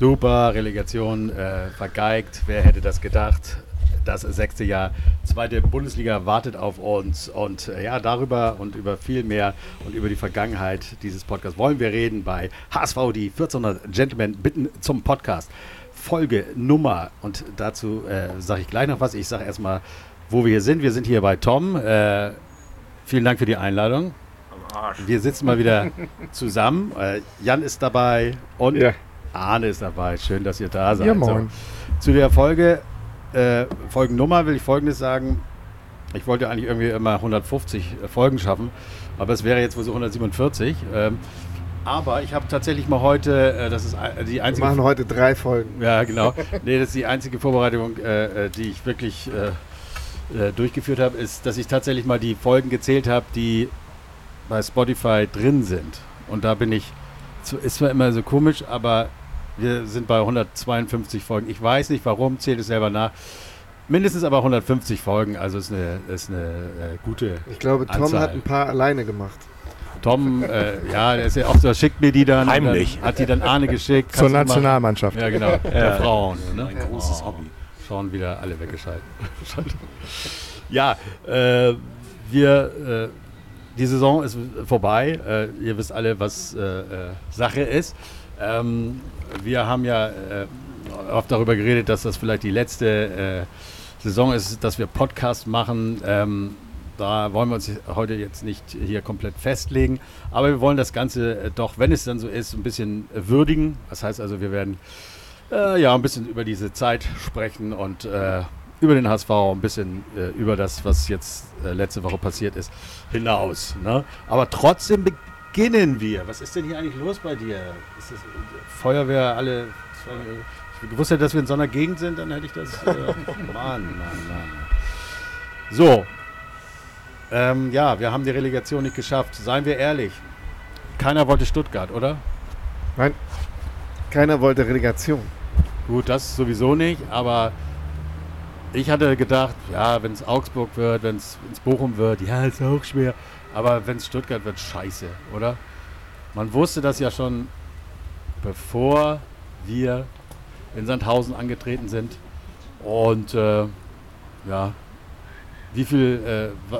Super, Relegation äh, vergeigt. Wer hätte das gedacht? Das sechste Jahr, zweite Bundesliga wartet auf uns. Und äh, ja, darüber und über viel mehr und über die Vergangenheit dieses Podcasts wollen wir reden bei HSV, die 1400 Gentlemen bitten zum Podcast. Folge Nummer. Und dazu äh, sage ich gleich noch was. Ich sage erstmal, wo wir hier sind. Wir sind hier bei Tom. Äh, vielen Dank für die Einladung. Wir sitzen mal wieder zusammen. Äh, Jan ist dabei und Ja. Arne ist dabei. Schön, dass ihr da seid. Ja, moin. So, zu der Folge, äh, Folgennummer will ich Folgendes sagen. Ich wollte eigentlich irgendwie immer 150 Folgen schaffen, aber es wäre jetzt wohl so 147. Ähm, aber ich habe tatsächlich mal heute, äh, das ist ein- die Wir einzige machen heute drei Folgen. ja, genau. Nee, das ist die einzige Vorbereitung, äh, äh, die ich wirklich äh, äh, durchgeführt habe, ist, dass ich tatsächlich mal die Folgen gezählt habe, die bei Spotify drin sind. Und da bin ich, ist zwar immer so komisch, aber wir sind bei 152 Folgen. Ich weiß nicht warum, zählt es selber nach. Mindestens aber 150 Folgen, also ist eine, ist eine äh, gute. Ich glaube, Tom Anzahl. hat ein paar alleine gemacht. Tom, äh, ja, der ist ja auch so, schickt mir die dann. Heimlich. Dann, hat die dann Arne geschickt. Zur Nationalmannschaft. Ja, genau. Der Frauen. Ne? Ein großes Hobby. Schauen wieder alle weggeschaltet. ja, äh, wir, äh, die Saison ist vorbei. Äh, ihr wisst alle, was äh, äh, Sache ist. Ähm, wir haben ja äh, oft darüber geredet, dass das vielleicht die letzte äh, Saison ist, dass wir Podcast machen. Ähm, da wollen wir uns heute jetzt nicht hier komplett festlegen, aber wir wollen das Ganze äh, doch, wenn es dann so ist, ein bisschen würdigen. Das heißt also, wir werden äh, ja, ein bisschen über diese Zeit sprechen und äh, über den HSV, ein bisschen äh, über das, was jetzt letzte Woche passiert ist, hinaus. Ne? Aber trotzdem beginnen wir. Was ist denn hier eigentlich los bei dir? Ist das äh, Feuerwehr, alle. Ich gewusst hätte, dass wir in so einer Gegend sind, dann hätte ich das. Äh, Mann, Mann, Mann. So. Ähm, ja, wir haben die Relegation nicht geschafft. Seien wir ehrlich. Keiner wollte Stuttgart, oder? Nein, keiner wollte Relegation. Gut, das sowieso nicht, aber ich hatte gedacht, ja, wenn es Augsburg wird, wenn es Bochum wird, ja, ist auch schwer. Aber wenn es Stuttgart wird, scheiße, oder? Man wusste das ja schon, bevor wir in Sandhausen angetreten sind. Und äh, ja, wie viel, äh,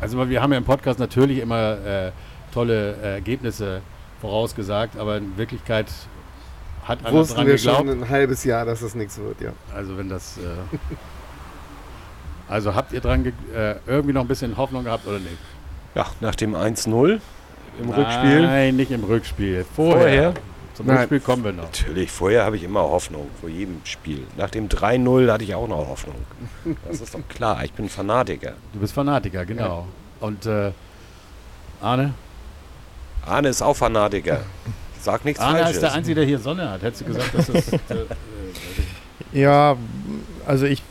also wir haben ja im Podcast natürlich immer äh, tolle Ergebnisse vorausgesagt, aber in Wirklichkeit hat einer Wussten dran wir geglaubt. schon ein halbes Jahr, dass es nichts wird, ja. Also wenn das. Äh, also habt ihr dran äh, irgendwie noch ein bisschen Hoffnung gehabt oder nicht? Ja, nach dem 1-0 im Rückspiel. Nein, nicht im Rückspiel. Vorher. Vorher? Zum Nein. Rückspiel kommen wir noch. Natürlich, vorher habe ich immer Hoffnung, vor jedem Spiel. Nach dem 3-0 hatte ich auch noch Hoffnung. Das ist doch klar, ich bin Fanatiker. Du bist Fanatiker, genau. Und äh, Arne? Arne ist auch Fanatiker. Sag nichts Arne Falsches. ist der Einzige, der hier Sonne hat. Hättest du gesagt, dass das. Äh, äh, Ja, also ich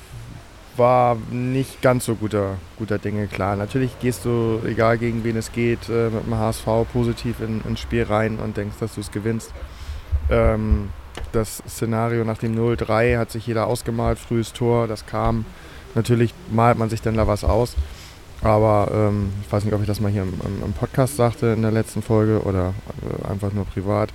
war nicht ganz so guter, guter Dinge klar. Natürlich gehst du, egal gegen wen es geht, äh, mit dem HSV positiv in, ins Spiel rein und denkst, dass du es gewinnst. Ähm, das Szenario nach dem 0-3 hat sich jeder ausgemalt, frühes Tor, das kam. Natürlich malt man sich dann da was aus. Aber ähm, ich weiß nicht, ob ich das mal hier im, im, Podcast sagte in der letzten Folge oder äh, einfach nur privat.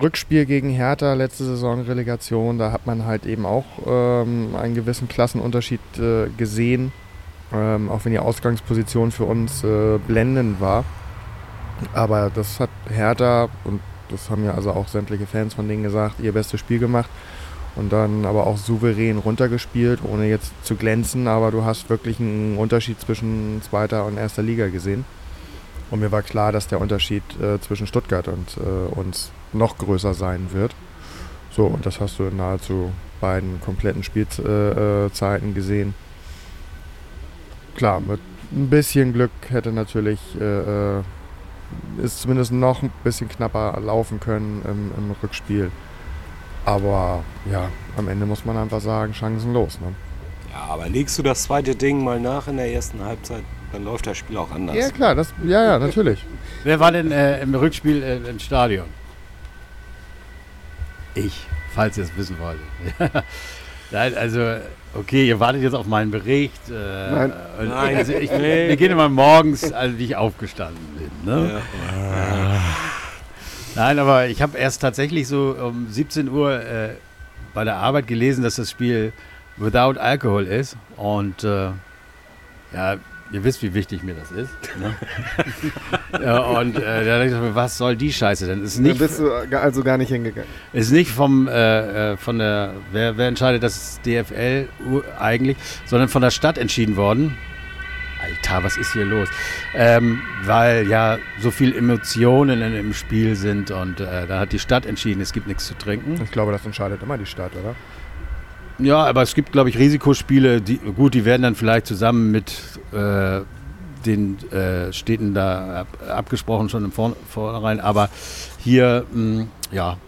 Rückspiel gegen Hertha, letzte Saison Relegation, da hat man halt eben auch ähm, einen gewissen Klassenunterschied äh, gesehen, ähm, auch wenn die Ausgangsposition für uns äh, blendend war. Aber das hat Hertha, und das haben ja also auch sämtliche Fans von denen gesagt, ihr bestes Spiel gemacht und dann aber auch souverän runtergespielt, ohne jetzt zu glänzen, aber du hast wirklich einen Unterschied zwischen zweiter und erster Liga gesehen. Und mir war klar, dass der Unterschied äh, zwischen Stuttgart und äh, uns noch größer sein wird. So, und das hast du in nahezu beiden kompletten Spielzeiten äh, Zeiten gesehen. Klar, mit ein bisschen Glück hätte natürlich äh, äh, ist zumindest noch ein bisschen knapper laufen können im, im Rückspiel. Aber ja, am Ende muss man einfach sagen, chancenlos. Ne? Ja, aber legst du das zweite Ding mal nach in der ersten Halbzeit, dann läuft das Spiel auch anders. Ja, klar, das, ja, ja, natürlich. wer war denn äh, im Rückspiel äh, im Stadion? Ich, falls ihr es wissen wollt. Nein, also, okay, ihr wartet jetzt auf meinen Bericht. Äh, Nein. Nein. Also ich, Nee. Wir gehen immer morgens, also wie ich aufgestanden bin. Ne? Ja. Nein, aber ich habe erst tatsächlich so um 17 Uhr äh, bei der Arbeit gelesen, dass das Spiel Without Alcohol ist. Und äh, ja, ihr wisst, wie wichtig mir das ist. Ne? ja, und äh, da dachte ich mir, was soll die Scheiße denn? Ist Dann nicht, bist du also gar nicht hingegangen. ist nicht vom, äh, äh, von der, wer, wer entscheidet, das ist DFL eigentlich, sondern von der Stadt entschieden worden. Alter, was ist hier los? Ähm, weil ja so viel Emotionen in, im Spiel sind und äh, da hat die Stadt entschieden, es gibt nichts zu trinken. Ich glaube, das entscheidet immer die Stadt, oder? Ja, aber es gibt, glaube ich, Risikospiele, die, gut, die werden dann vielleicht zusammen mit äh, den äh, Städten da ab, abgesprochen, schon im Vorn Vornherein. Aber hier, mh, ja,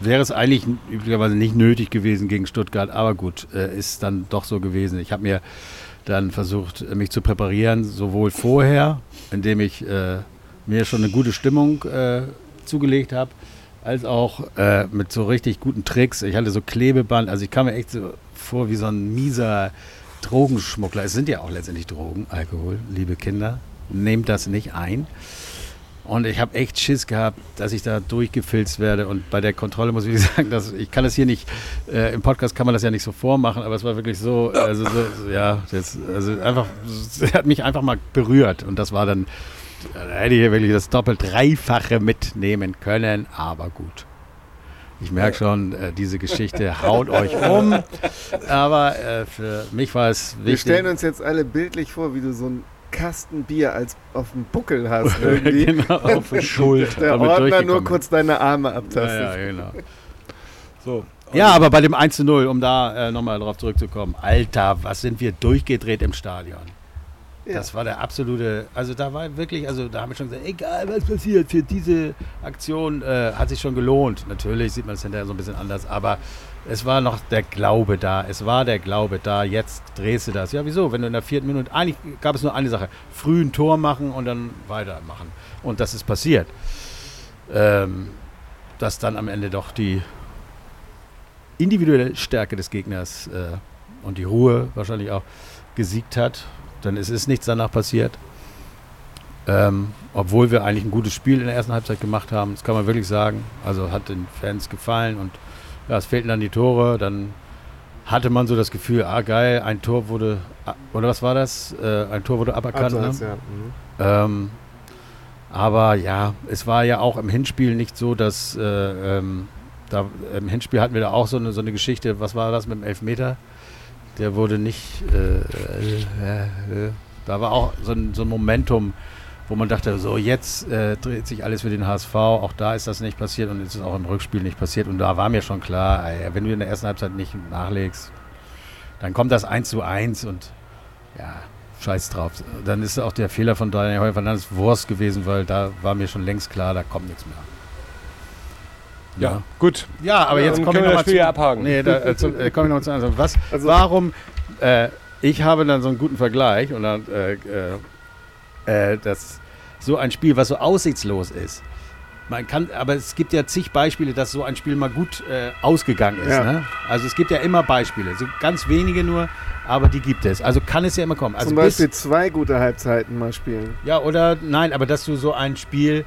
wäre es eigentlich üblicherweise nicht nötig gewesen gegen Stuttgart. Aber gut, äh, ist dann doch so gewesen. Ich habe mir dann versucht, äh, mich zu präparieren, sowohl vorher, indem ich äh, mir schon eine gute Stimmung äh, zugelegt habe, als auch äh, mit so richtig guten Tricks. Ich hatte so Klebeband, also ich kam mir echt so vor wie so ein mieser Drogenschmuggler. Es sind ja auch letztendlich Drogen, Alkohol, liebe Kinder. Nehmt das nicht ein. Und ich habe echt Schiss gehabt, dass ich da durchgefilzt werde. Und bei der Kontrolle muss ich sagen, dass ich kann das hier nicht, äh, im Podcast kann man das ja nicht so vormachen, aber es war wirklich so, also so, ja, das, also einfach, er hat mich einfach mal berührt. Und das war dann, da hätte ich hier wirklich das doppelt dreifache mitnehmen können, aber gut. Ich merke schon, äh, diese Geschichte haut euch um. Aber äh, für mich war es Wir wichtig. stellen uns jetzt alle bildlich vor, wie du so einen Kasten Bier als auf dem Buckel hast irgendwie. genau, auf der Schuld. Der Ordner nur kurz deine Arme Ja, abtastet. ja, genau. So. Ja, aber bei dem 1 zu 0, um da äh, nochmal drauf zurückzukommen. Alter, was sind wir durchgedreht im Stadion. Das war der absolute, also da war wirklich, also da haben wir schon gesagt, egal was passiert, für diese Aktion äh, hat sich schon gelohnt. Natürlich sieht man es hinterher so ein bisschen anders, aber es war noch der Glaube da. Es war der Glaube da, jetzt drehst du das. Ja, wieso? Wenn du in der vierten Minute, eigentlich gab es nur eine Sache, früh ein Tor machen und dann weitermachen. Und das ist passiert. Ähm, dass dann am Ende doch die individuelle Stärke des Gegners äh, und die Ruhe wahrscheinlich auch gesiegt hat. Denn es ist nichts danach passiert. Ähm, obwohl wir eigentlich ein gutes Spiel in der ersten Halbzeit gemacht haben, das kann man wirklich sagen. Also hat den Fans gefallen und ja, es fehlten dann die Tore. Dann hatte man so das Gefühl, ah geil, ein Tor wurde, a- oder was war das? Äh, ein Tor wurde aberkannt. Abseits, ne? ja. Mhm. Ähm, aber ja, es war ja auch im Hinspiel nicht so, dass äh, ähm, da, im Hinspiel hatten wir da auch so eine, so eine Geschichte, was war das mit dem Elfmeter? Der wurde nicht, äh, äh, äh, da war auch so ein, so ein Momentum, wo man dachte, so jetzt äh, dreht sich alles für den HSV, auch da ist das nicht passiert und es ist auch im Rückspiel nicht passiert und da war mir schon klar, wenn du in der ersten Halbzeit nicht nachlegst, dann kommt das 1 zu 1 und ja, scheiß drauf. Dann ist auch der Fehler von Daniel Heuer Fernandes Wurst gewesen, weil da war mir schon längst klar, da kommt nichts mehr. Ja, gut. Ja, aber Ja, jetzt dann komme ich können wir noch das mal Spiel zu, abhaken. Nee, da, äh, zu, äh, komme ich noch zu also was, Also- warum, äh, ich habe dann so einen guten Vergleich und dann, äh, äh, äh, das, so ein Spiel, was so aussichtslos ist. Man kann, aber es gibt ja zig Beispiele, dass so ein Spiel mal gut äh, ausgegangen ist. Ja. Ne? Also es gibt ja immer Beispiele, so ganz wenige nur, aber die gibt es. Also kann es ja immer kommen. Also Zum bis- Beispiel zwei gute Halbzeiten mal spielen. ja, oder nein, aber dass du so ein Spiel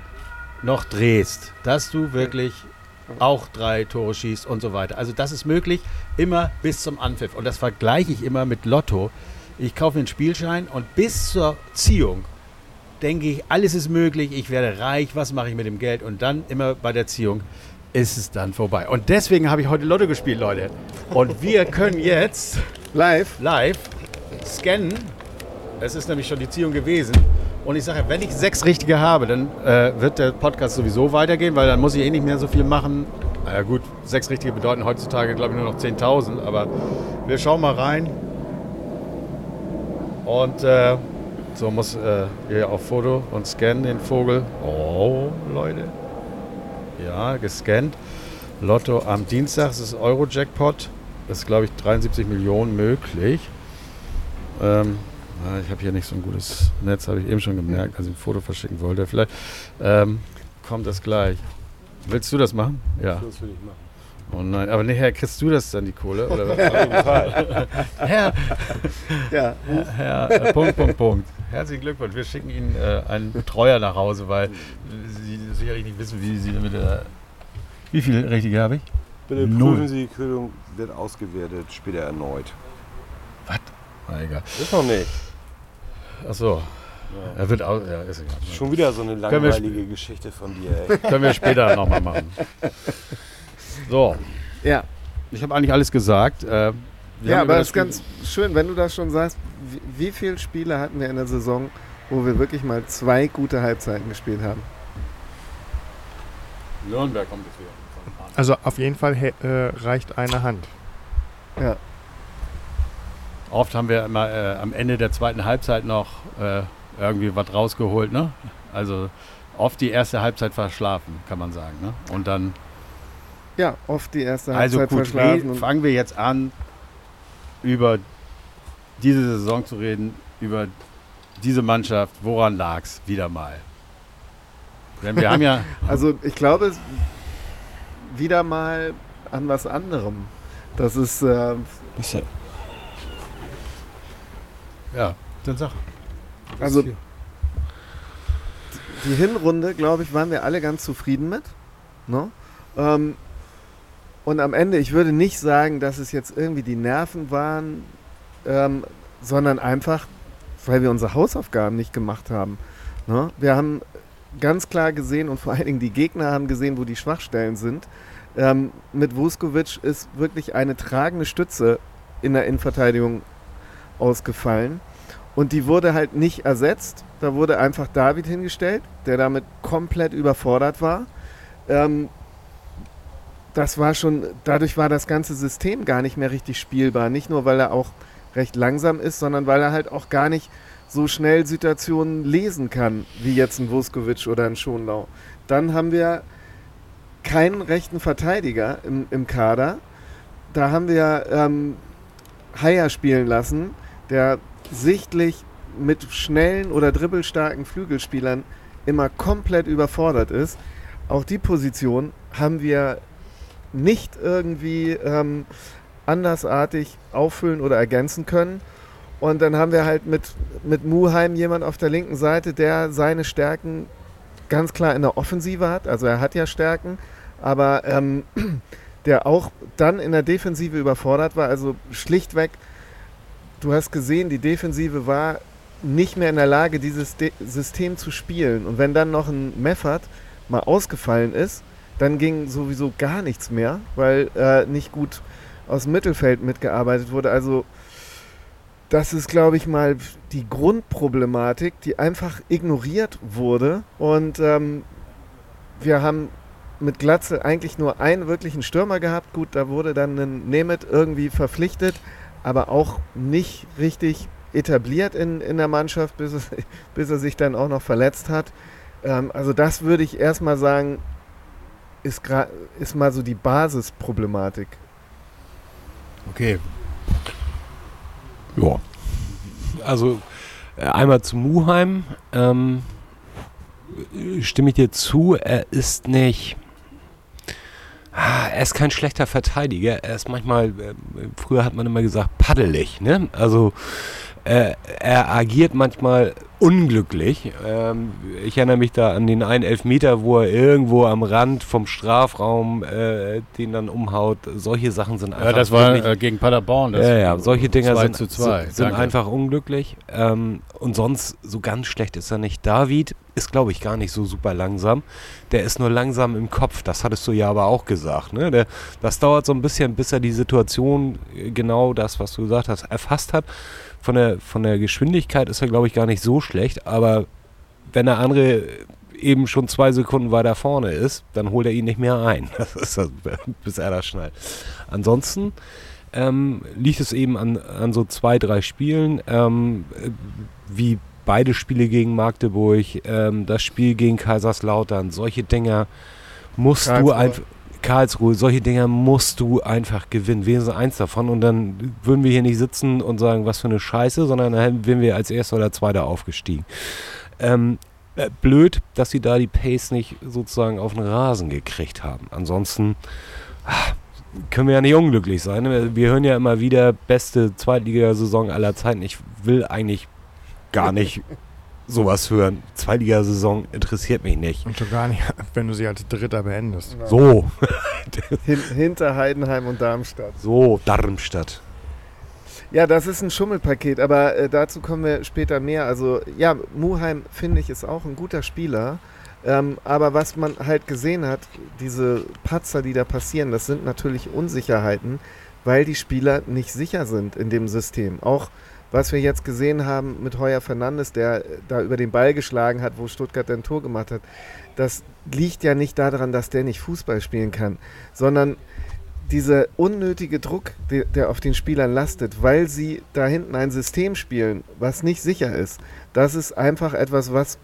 noch drehst, dass du wirklich auch drei Tore schießt und so weiter. Also das ist möglich, immer bis zum Anpfiff. Und das vergleiche ich immer mit Lotto. Ich kaufe mir einen Spielschein und bis zur Ziehung denke ich, alles ist möglich, ich werde reich, was mache ich mit dem Geld? Und dann immer bei der Ziehung ist es dann vorbei. Und deswegen habe ich heute Lotto gespielt, Leute. Und wir können jetzt Live. live scannen. Es ist nämlich schon die Ziehung gewesen. Und ich sage, wenn ich sechs richtige habe, dann äh, wird der Podcast sowieso weitergehen, weil dann muss ich eh nicht mehr so viel machen. Na ja, gut, sechs richtige bedeuten heutzutage, glaube ich, nur noch 10.000. Aber wir schauen mal rein. Und äh, so muss äh, hier auf Foto und scannen den Vogel. Oh, Leute. Ja, gescannt. Lotto am Dienstag, das ist Euro-Jackpot. Das ist, glaube ich, 73 Millionen möglich. Ähm, ich habe hier nicht so ein gutes Netz, habe ich eben schon gemerkt, als ich ein Foto verschicken wollte. Vielleicht ähm, kommt das gleich. Willst du das machen? Ja. Das will ich machen. Oh nein, aber nachher kriegst du das dann die Kohle? Oder was? Auf jeden Fall. Herr, Ja, Herr, äh, Punkt, Punkt, Punkt. Herzlichen Glückwunsch. Wir schicken Ihnen äh, einen Betreuer nach Hause, weil Sie sicherlich nicht wissen, wie Sie mit der. Wie viel richtige habe ich? Bitte Null. prüfen Sie, die Kühlung wird ausgewertet, später erneut. Na, egal. Ist noch nicht. Achso. Er wird aus. Ja, ist egal. Schon wieder so eine langweilige Geschichte von dir, ey. Können wir später nochmal machen. So, ja. ich habe eigentlich alles gesagt. Äh, ja aber das es ist ganz schön, wenn du das schon sagst. Wie, wie viele Spiele hatten wir in der Saison, wo wir wirklich mal zwei gute Halbzeiten gespielt haben? Nürnberg kommt jetzt wieder. Also auf jeden Fall äh, reicht eine Hand. Ja. Oft haben wir immer äh, am Ende der zweiten Halbzeit noch äh, irgendwie was rausgeholt, ne? Also oft die erste Halbzeit verschlafen, kann man sagen, ne? Und dann, Ja, oft die erste also Halbzeit gut, verschlafen. fangen wir jetzt an, über diese Saison zu reden, über diese Mannschaft, woran lag's wieder mal? Denn wir haben ja, also ich glaube es- wieder mal an was anderem. Das ist, äh, ja, dann sag. also die Hinrunde, glaube ich, waren wir alle ganz zufrieden mit. Ne? Ähm, und am Ende, ich würde nicht sagen, dass es jetzt irgendwie die Nerven waren, ähm, sondern einfach, weil wir unsere Hausaufgaben nicht gemacht haben. Ne? Wir haben ganz klar gesehen und vor allen Dingen die Gegner haben gesehen, wo die Schwachstellen sind. Ähm, mit Vuskovic ist wirklich eine tragende Stütze in der Innenverteidigung ausgefallen. Und die wurde halt nicht ersetzt. Da wurde einfach David hingestellt, der damit komplett überfordert war. Ähm, das war schon, dadurch war das ganze System gar nicht mehr richtig spielbar. Nicht nur, weil er auch recht langsam ist, sondern weil er halt auch gar nicht so schnell Situationen lesen kann, wie jetzt ein Vuskovic oder ein Schonlau. Dann haben wir keinen rechten Verteidiger im, im Kader. Da haben wir ähm, Haier spielen lassen, der sichtlich mit schnellen oder dribbelstarken Flügelspielern immer komplett überfordert ist. Auch die Position haben wir nicht irgendwie ähm, andersartig auffüllen oder ergänzen können. Und dann haben wir halt mit, mit Muheim jemand auf der linken Seite, der seine Stärken ganz klar in der Offensive hat. Also er hat ja Stärken, aber ähm, der auch dann in der Defensive überfordert war. Also schlichtweg, du hast gesehen, die Defensive war nicht mehr in der Lage, dieses De System zu spielen. Und wenn dann noch ein Meffert mal ausgefallen ist, dann ging sowieso gar nichts mehr, weil äh, nicht gut aus dem Mittelfeld mitgearbeitet wurde. Also das ist, glaube ich, mal die Grundproblematik, die einfach ignoriert wurde. Und ähm, wir haben mit Glatze eigentlich nur einen wirklichen Stürmer gehabt. Gut, da wurde dann ein Nemeth irgendwie verpflichtet, aber auch nicht richtig etabliert in, in der Mannschaft, bis, es, bis er sich dann auch noch verletzt hat. Ähm, also das würde ich erstmal sagen, ist, ist mal so die Basisproblematik. Okay. Ja. Also äh, einmal zu Muheim. Ähm, äh, stimme ich dir zu, er ist nicht. Ah, Er ist kein schlechter Verteidiger. Er ist manchmal, äh, früher hat man immer gesagt, paddelig. Ne? Also äh, er agiert manchmal unglücklich. Ähm, ich erinnere mich da an den einen Elfmeter, wo er irgendwo am Rand vom Strafraum äh, den dann umhaut. Solche Sachen sind einfach Ja, das war äh, gegen Paderborn. Das ja, ja, solche Dinger 2 sind, zu 2. sind, sind einfach unglücklich. Ähm, und sonst, so ganz schlecht ist er nicht. David ist, glaube ich, gar nicht so super langsam. Der ist nur langsam im Kopf. Das hattest du ja aber auch gesagt. Ne? Der, das dauert so ein bisschen, bis er die Situation, äh, genau das, was du gesagt hast, erfasst hat. Von der, von der Geschwindigkeit ist er, glaube ich, gar nicht so schlecht. Aber wenn der andere eben schon zwei Sekunden weiter vorne ist, dann holt er ihn nicht mehr ein. Das ist das, bis er das schnallt. Ansonsten ähm, liegt es eben an, an so zwei, drei Spielen, ähm, äh, wie beide Spiele gegen Magdeburg, ähm, das Spiel gegen Kaiserslautern, solche Dinger musst du Karlsruhe. einfach. Karlsruhe, solche Dinger musst du einfach gewinnen. Wenigstens eins davon und dann würden wir hier nicht sitzen und sagen, was für eine Scheiße, sondern dann wären wir als Erster oder Zweiter aufgestiegen. Ähm, äh, blöd, dass sie da die Pace nicht sozusagen auf den Rasen gekriegt haben. Ansonsten, ah, können wir ja nicht unglücklich sein. Wir hören ja immer wieder beste Zweitligasaison aller Zeiten. Ich will eigentlich gar nicht sowas hören. Zweitligasaison interessiert mich nicht. Und schon gar nicht, wenn du sie als Dritter beendest. So, Hin, hinter Heidenheim und Darmstadt. so, Darmstadt. Ja, das ist ein Schummelpaket, aber äh, dazu kommen wir später mehr. Also ja, Muheim finde ich ist auch ein guter Spieler. Ähm, aber was man halt gesehen hat, diese Patzer, die da passieren, das sind natürlich Unsicherheiten, weil die Spieler nicht sicher sind in dem System. Auch was wir jetzt gesehen haben mit Heuer Fernandes, der äh, da über den Ball geschlagen hat, wo Stuttgart ein Tor gemacht hat, das liegt ja nicht daran, dass der nicht Fußball spielen kann, sondern dieser unnötige Druck, der, auf den Spielern lastet, weil sie da hinten ein System spielen, was nicht sicher ist, das ist einfach etwas, was,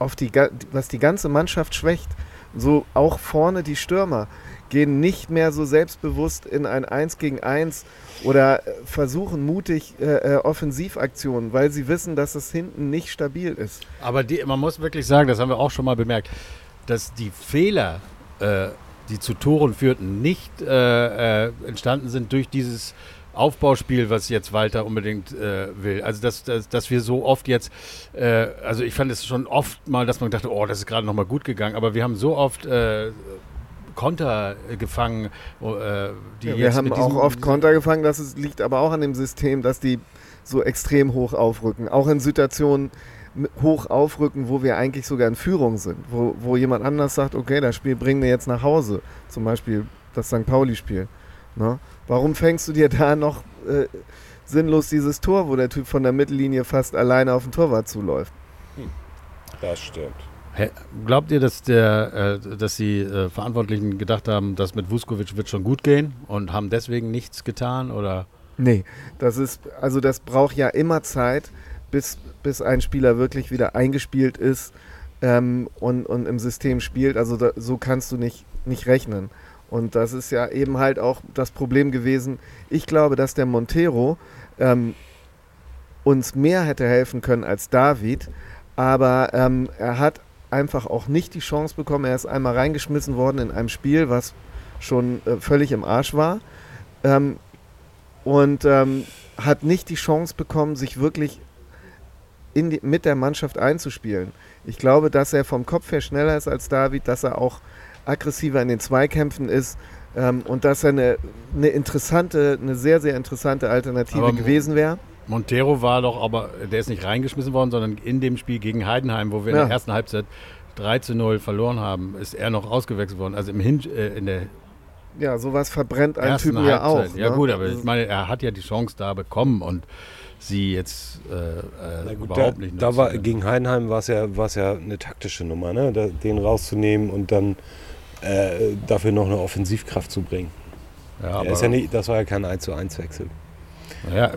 auf die, was die ganze Mannschaft schwächt. So auch vorne die Stürmer gehen nicht mehr so selbstbewusst in ein 1 gegen 1 oder äh, versuchen mutig äh, äh, Offensivaktionen, weil sie wissen, dass es hinten nicht stabil ist. Aber die, man muss wirklich sagen, das haben wir auch schon mal bemerkt, dass die Fehler, äh, die zu Toren führten, nicht äh, äh, entstanden sind durch dieses Aufbauspiel, was jetzt Walter unbedingt äh, will. Also dass, dass, dass wir so oft jetzt, äh, also ich fand es schon oft mal, dass man dachte, oh, das ist gerade nochmal gut gegangen, aber wir haben so oft äh, Konter gefangen, äh, die Ja, wir haben mit auch oft Konter gefangen, das ist, liegt aber auch an dem System, dass die so extrem hoch aufrücken. Auch in Situationen hoch aufrücken, wo wir eigentlich sogar in Führung sind, wo, wo jemand anders sagt, okay, das Spiel bringen wir jetzt nach Hause. Zum Beispiel das St. Pauli-Spiel. Ne? Warum fängst du dir da noch äh, sinnlos dieses Tor, wo der Typ von der Mittellinie fast alleine auf den Torwart zuläuft? Das stimmt. Glaubt ihr, dass, der, äh, dass die äh, Verantwortlichen gedacht haben, das mit Vuskovic wird schon gut gehen und haben deswegen nichts getan? Oder? Nee, das ist, also das braucht ja immer Zeit, bis, bis ein Spieler wirklich wieder eingespielt ist ähm, und, und im System spielt. Also da, so kannst du nicht, nicht rechnen. Und das ist ja eben halt auch das Problem gewesen. Ich glaube, dass der Montero ähm, uns mehr hätte helfen können als David, aber ähm, er hat einfach auch nicht die Chance bekommen. Er ist einmal reingeschmissen worden in einem Spiel, was schon äh, völlig im Arsch war. Ähm, und ähm, hat nicht die Chance bekommen, sich wirklich die, mit der Mannschaft einzuspielen. Ich glaube, dass er vom Kopf her schneller ist als David, dass er auch aggressiver in den Zweikämpfen ist ähm, und dass er eine, eine interessante, eine sehr, sehr interessante Alternative Aber- gewesen wäre. Montero war doch aber, der ist nicht reingeschmissen worden, sondern in dem Spiel gegen Heidenheim, wo wir in Ja. der ersten Halbzeit 3 zu 0 verloren haben, ist er noch ausgewechselt worden. Also im Hin äh, in der Ja, sowas verbrennt einen ersten Typen ja Halbzeit. auch. Ja ne? gut, aber Also- ich meine, er hat ja die Chance da bekommen und sie jetzt äh, äh, gut, überhaupt da, nicht da war, gegen Heidenheim war es ja, war's ja eine taktische Nummer, ne? Da, den rauszunehmen und dann äh, dafür noch eine Offensivkraft zu bringen. ja, aber, ist ja nicht, das war ja kein 1 zu 1 Wechsel. Naja,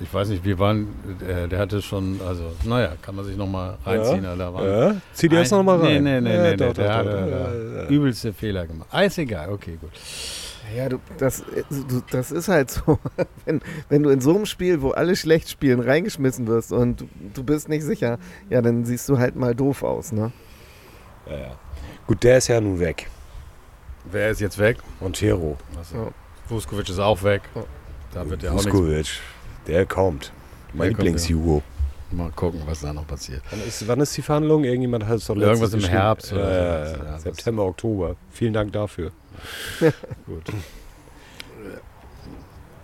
ich weiß nicht, wir waren, äh, der hatte schon, also naja, kann man sich nochmal reinziehen. Ja. Da waren Ja? Zieh dir das Ein- nochmal rein. Nee, nee, nee, Ja, nee, doch, nee, doch, der Ja, ja. übelste Fehler gemacht. Alles egal, okay, gut. Ja, du, das, du, das ist halt so. Wenn, wenn du in so einem Spiel, wo alle schlecht spielen, reingeschmissen wirst und du, du bist nicht sicher, ja, dann siehst du halt mal doof aus, ne? Ja, ja. Gut, der ist ja nun weg. Wer ist jetzt weg? Montero. Also, Ja. Vuskovic ist auch weg. Da wird ja auch nichts. Der kommt. Mein kommt, Lieblings-Jugo. Mal gucken, was da noch passiert. Wann ist, wann ist die Verhandlung? Irgendjemand hat es doch Irgendwas im. Herbst oder Ja, so. ja, Ja, ja. September, Oktober. Vielen Dank dafür. Gut.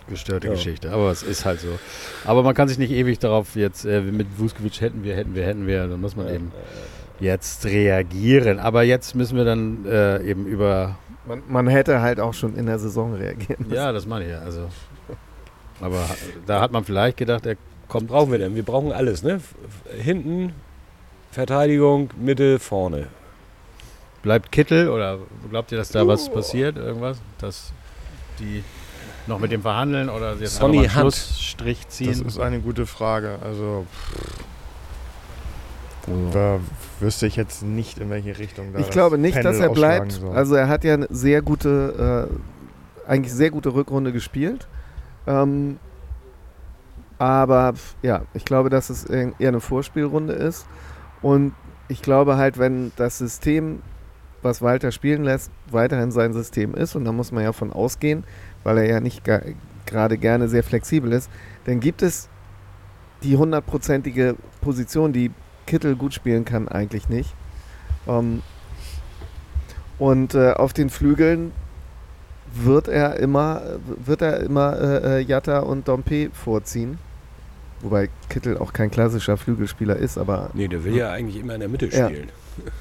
Gestörte Ja. Geschichte, aber es ist halt so. Aber man kann sich nicht ewig darauf jetzt, äh, mit Vuskovic hätten wir, hätten wir, hätten wir, da muss man eben jetzt reagieren. Aber jetzt müssen wir dann äh, eben über, Man, man hätte halt auch schon in der Saison reagieren müssen. ja, das meine ich ja, also. Aber da hat man vielleicht gedacht, er kommt brauchen wir denn? Wir brauchen alles, ne? Hinten, Verteidigung, Mitte, vorne. Bleibt Kittel oder glaubt ihr, dass da was passiert? Irgendwas? Dass die noch mit dem verhandeln oder jetzt Sonny noch mal einen. Schlussstrich Das ziehen? ist eine gute Frage. Also da wüsste ich jetzt nicht, in welche Richtung da Ich das glaube nicht, Pendel dass er bleibt. soll. Also er hat ja eine sehr gute, äh, eigentlich sehr gute Rückrunde gespielt. Ähm, aber ja, ich glaube, dass es eher eine Vorspielrunde ist. Und ich glaube halt, wenn das System was Walter spielen lässt, weiterhin sein System ist, und da muss man ja von ausgehen, weil er ja nicht ge gerade gerne sehr flexibel ist, dann gibt es die hundertprozentige Position, die Kittel gut spielen kann, eigentlich nicht. Ähm, und äh, auf den Flügeln wird er immer, wird er immer äh, äh, Jatta und Dompe vorziehen. Wobei Kittel auch kein klassischer Flügelspieler ist, aber. Nee, der will ja eigentlich immer in der Mitte Ja. spielen.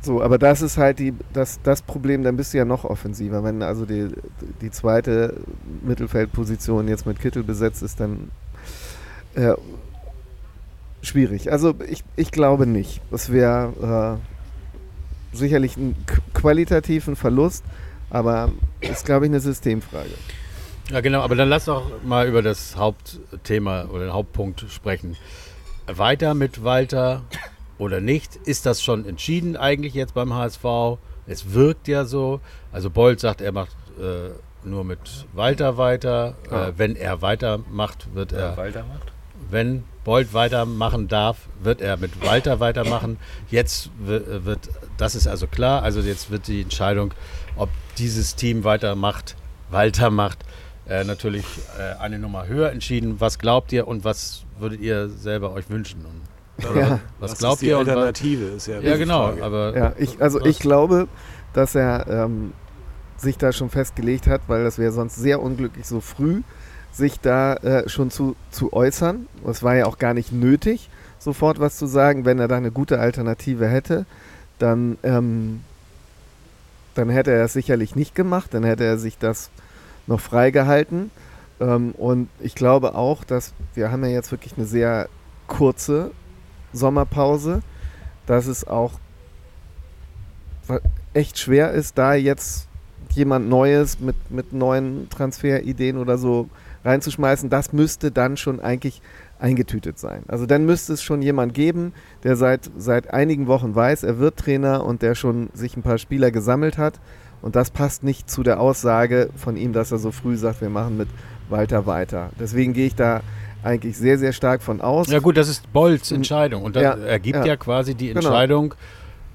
So, aber das ist halt die, das, das Problem, dann bist du ja noch offensiver. Wenn also die, die zweite Mittelfeldposition jetzt mit Kittel besetzt ist, dann äh, schwierig. Also ich, ich glaube nicht. Das wäre äh, sicherlich ein qualitativen Verlust, aber ist, glaube ich, eine Systemfrage. Ja, genau, aber dann lass doch mal über das Hauptthema oder den Hauptpunkt sprechen. Weiter mit Walter oder nicht? Ist das schon entschieden eigentlich jetzt beim HSV? Es wirkt ja so. Also Bolt sagt, er macht äh, nur mit Walter weiter. Ah. Äh, wenn er weitermacht, wird er. Walter macht? Wenn Bolt weitermachen darf, wird er mit Walter weitermachen. Jetzt wi- wird, das ist also klar, also jetzt wird die Entscheidung, ob dieses Team weitermacht, Walter macht, äh, natürlich äh, eine Nummer höher entschieden. Was glaubt ihr und was würdet ihr selber euch wünschen? Und, oder Ja. Was, ist glaubt die ihr? Alternative? Ist ja, ja, genau. Frage. Aber Ja, ich, also was- ich glaube, dass er ähm, sich da schon festgelegt hat, weil das wäre sonst sehr unglücklich, so früh sich da äh, schon zu, zu äußern. Es war ja auch gar nicht nötig, sofort was zu sagen. Wenn er da eine gute Alternative hätte, dann, ähm, dann hätte er es sicherlich nicht gemacht. Dann hätte er sich das noch freigehalten. Ähm, und ich glaube auch, dass wir haben ja jetzt wirklich eine sehr kurze Sommerpause, dass es auch echt schwer ist, da jetzt jemand Neues mit, mit neuen Transferideen oder so reinzuschmeißen. Das müsste dann schon eigentlich eingetütet sein. Also dann müsste es schon jemand geben, der seit, seit einigen Wochen weiß, er wird Trainer und der schon sich ein paar Spieler gesammelt hat. Und das passt nicht zu der Aussage von ihm, dass er so früh sagt, wir machen mit Walter weiter. Deswegen gehe ich da eigentlich sehr, sehr stark von aus. Ja gut, das ist Bolts Entscheidung und das Ja, ergibt ja. ja. quasi die Genau. Entscheidung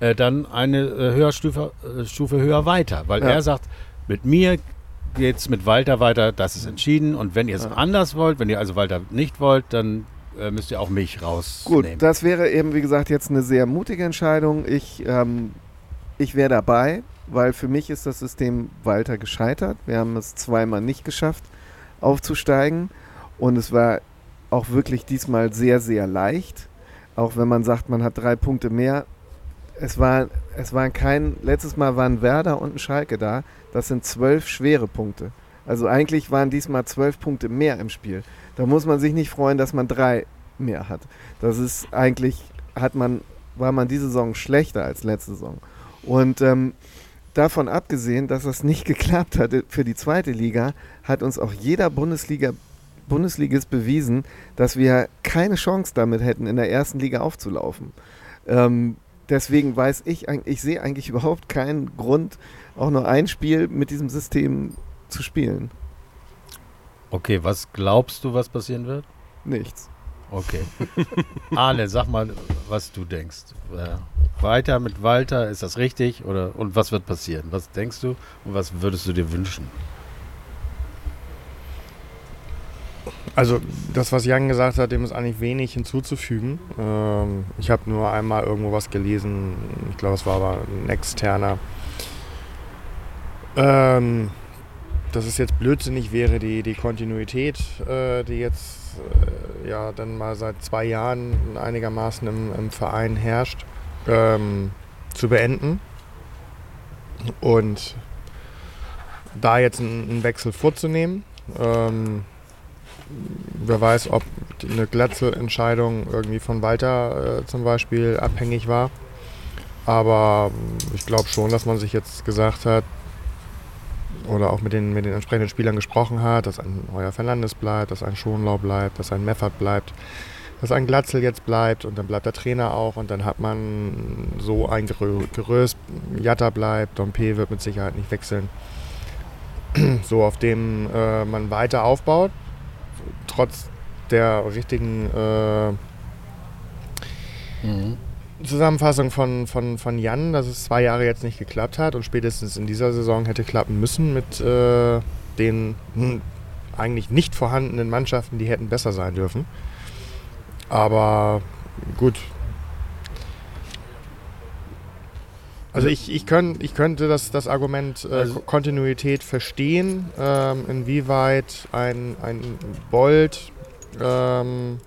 äh, dann eine äh, Höherstufe, äh, Stufe höher weiter, weil Ja. er sagt, mit mir geht's mit Walter weiter, das ist entschieden und wenn ihr es Ja. anders wollt, wenn ihr also Walter nicht wollt, dann äh, müsst ihr auch mich Gut, rausnehmen. das wäre eben, wie gesagt, jetzt eine sehr mutige Entscheidung. Ich, ähm, ich wäre dabei, weil für mich ist das System Walter gescheitert. Wir haben es zweimal nicht geschafft, aufzusteigen. Und es war auch wirklich diesmal sehr, sehr leicht. Auch wenn man sagt, man hat drei Punkte mehr. Es war, es waren kein, letztes Mal waren Werder und ein Schalke da. Das sind zwölf schwere Punkte. Also eigentlich waren diesmal zwölf Punkte mehr im Spiel. Da muss man sich nicht freuen, dass man drei mehr hat. Das ist eigentlich, hat man, war man diese Saison schlechter als letzte Saison. Und ähm, davon abgesehen, dass das nicht geklappt hatte für die zweite Liga, hat uns auch jeder Bundesliga, Bundesligist bewiesen, dass wir keine Chance damit hätten, in der ersten Liga aufzulaufen. Ähm, deswegen weiß ich, ich sehe eigentlich überhaupt keinen Grund, auch nur ein Spiel mit diesem System zu spielen. Okay, was glaubst du, was passieren wird? Nichts. Okay. Arne, sag mal, was du denkst. Äh, weiter mit Walter, ist das richtig? Oder, und was wird passieren? Was denkst du und was würdest du dir wünschen? Also das, was Jan gesagt hat, dem ist eigentlich wenig hinzuzufügen. Ähm, ich habe nur einmal irgendwo was gelesen, ich glaube, es war aber ein externer, ähm, dass es jetzt blödsinnig wäre, die, die Kontinuität, äh, die jetzt äh, ja dann mal seit zwei Jahren einigermaßen im, im Verein herrscht, ähm, zu beenden. Und da jetzt einen, Wechsel vorzunehmen. Ähm, wer weiß, ob eine Glatzel-Entscheidung irgendwie von Walter äh, zum Beispiel abhängig war. Aber ähm, ich glaube schon, dass man sich jetzt gesagt hat oder auch mit den, mit den entsprechenden Spielern gesprochen hat, dass ein Heuer Fernandes bleibt, dass ein Schonlau bleibt, dass ein Meffert bleibt, dass ein Glatzel jetzt bleibt und dann bleibt der Trainer auch und dann hat man so ein Gerö- Geröst. Jatta bleibt, Dompe wird mit Sicherheit nicht wechseln. So, auf dem äh, man weiter aufbaut trotz der richtigen äh, Mhm. Zusammenfassung von, von, von Jan, dass es zwei Jahre jetzt nicht geklappt hat und spätestens in dieser Saison hätte klappen müssen mit äh, den hm, eigentlich nicht vorhandenen Mannschaften, die hätten besser sein dürfen. Aber gut. Also ich, ich, könnt, ich könnte das, das Argument äh, Also- Kontinuität verstehen, ähm, inwieweit ein, ein Bolt ähm,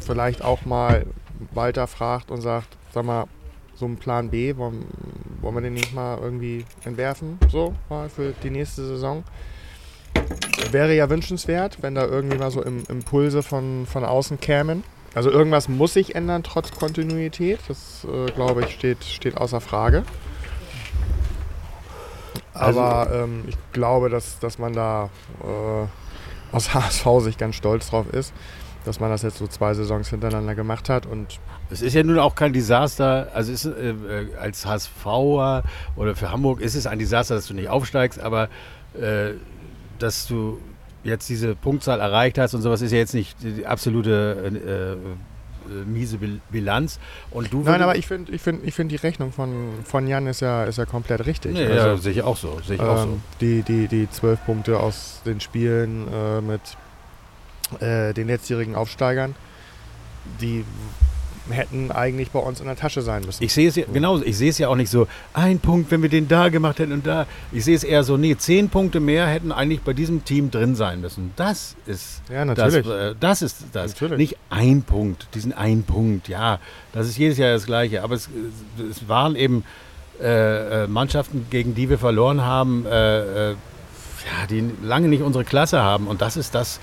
vielleicht auch mal Walter fragt und sagt, sag mal, so ein Plan B, wollen, wollen wir den nicht mal irgendwie entwerfen, so mal für die nächste Saison? Wäre ja wünschenswert, wenn da irgendwie mal so im, Impulse von, von außen kämen. Also irgendwas muss sich ändern trotz Kontinuität. Das, äh, glaube ich, steht, steht außer Frage. Aber ähm, ich glaube, dass, dass man da äh, aus HSV-Sicht ganz stolz drauf ist, dass man das jetzt so zwei Saisons hintereinander gemacht hat. Und Es ist ja nun auch kein Desaster, also ist, äh, äh, als HSVer oder für Hamburg ist es ein Desaster, dass du nicht aufsteigst, aber äh, dass du jetzt diese Punktzahl erreicht hast und sowas ist ja jetzt nicht die absolute äh, äh, miese Bil- Bilanz. Und du Nein, aber ich finde, ich find, ich find die Rechnung von, von Jan ist ja, ist ja komplett richtig. Nee, Also, ja, sehe ich auch so. Sehe ich auch so. ähm, die, die, die zwölf Punkte aus den Spielen äh, mit äh, den letztjährigen Aufsteigern, die hätten eigentlich bei uns in der Tasche sein müssen. Ich sehe es ja, genau, ich sehe es ja auch nicht so, ein Punkt, wenn wir den da gemacht hätten und da. Ich sehe es eher so, nee, zehn Punkte mehr hätten eigentlich bei diesem Team drin sein müssen. Das ist ja, natürlich. Das, äh, das ist das. Natürlich. Nicht ein Punkt, diesen ein Punkt, ja. Das ist jedes Jahr das Gleiche. Aber es, es waren eben äh, äh, Mannschaften, gegen die wir verloren haben, äh, äh, ja, die lange nicht unsere Klasse haben. Und das ist das,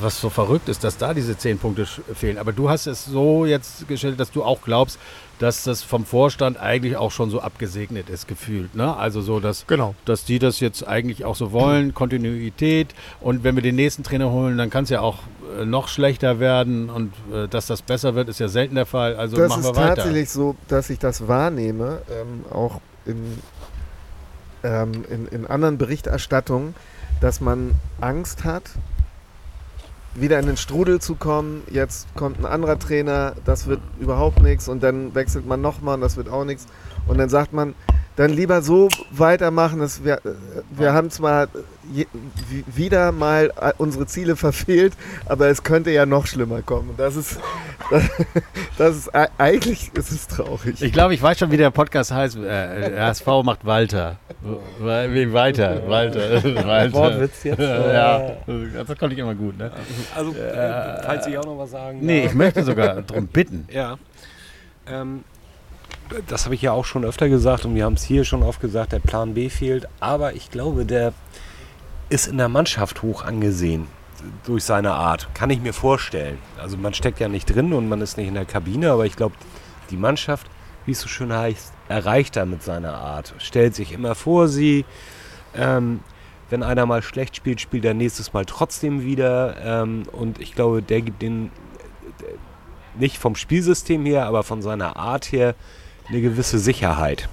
was so verrückt ist, dass da diese zehn Punkte fehlen. Aber du hast es so jetzt gestellt, dass du auch glaubst, dass das vom Vorstand eigentlich auch schon so abgesegnet ist, gefühlt. Ne? Also so, dass genau. dass die das jetzt eigentlich auch so wollen, Kontinuität. Und wenn wir den nächsten Trainer holen, dann kann es ja auch äh, noch schlechter werden. Und äh, dass das besser wird, ist ja selten der Fall. Also das machen ist wir weiter. tatsächlich so, dass ich das wahrnehme, ähm, auch in, ähm, in, in anderen Berichterstattungen, dass man Angst hat, wieder in den Strudel zu kommen. Jetzt kommt ein anderer Trainer, das wird überhaupt nichts. Und dann wechselt man nochmal und das wird auch nichts. Und dann sagt man, dann lieber so weitermachen. Dass wir, äh, wir haben zwar je, wie- wieder mal äh, unsere Ziele verfehlt, aber es könnte ja noch schlimmer kommen. Das ist, das ist e- eigentlich ist es traurig. Ich glaube, ich weiß schon, wie der Podcast heißt. Äh, HSV macht Walter. Wa- Wie weiter? Walter. Walter. Wortwitz jetzt? ja, das konnte ich immer gut. Ne? Also, äh, falls ich auch noch was sagen Nee, darf. ich möchte sogar darum bitten. Ja. Ähm, das habe ich ja auch schon öfter gesagt und wir haben es hier schon oft gesagt, der Plan B fehlt. Aber ich glaube, der ist in der Mannschaft hoch angesehen durch seine Art. Kann ich mir vorstellen. Also man steckt ja nicht drin und man ist nicht in der Kabine, aber ich glaube, die Mannschaft, wie es so schön heißt, erreicht er mit seiner Art. Stellt sich immer vor sie. Ähm, wenn einer mal schlecht spielt, spielt er nächstes Mal trotzdem wieder. Ähm, und ich glaube, der gibt den nicht vom Spielsystem her, aber von seiner Art her eine gewisse Sicherheit.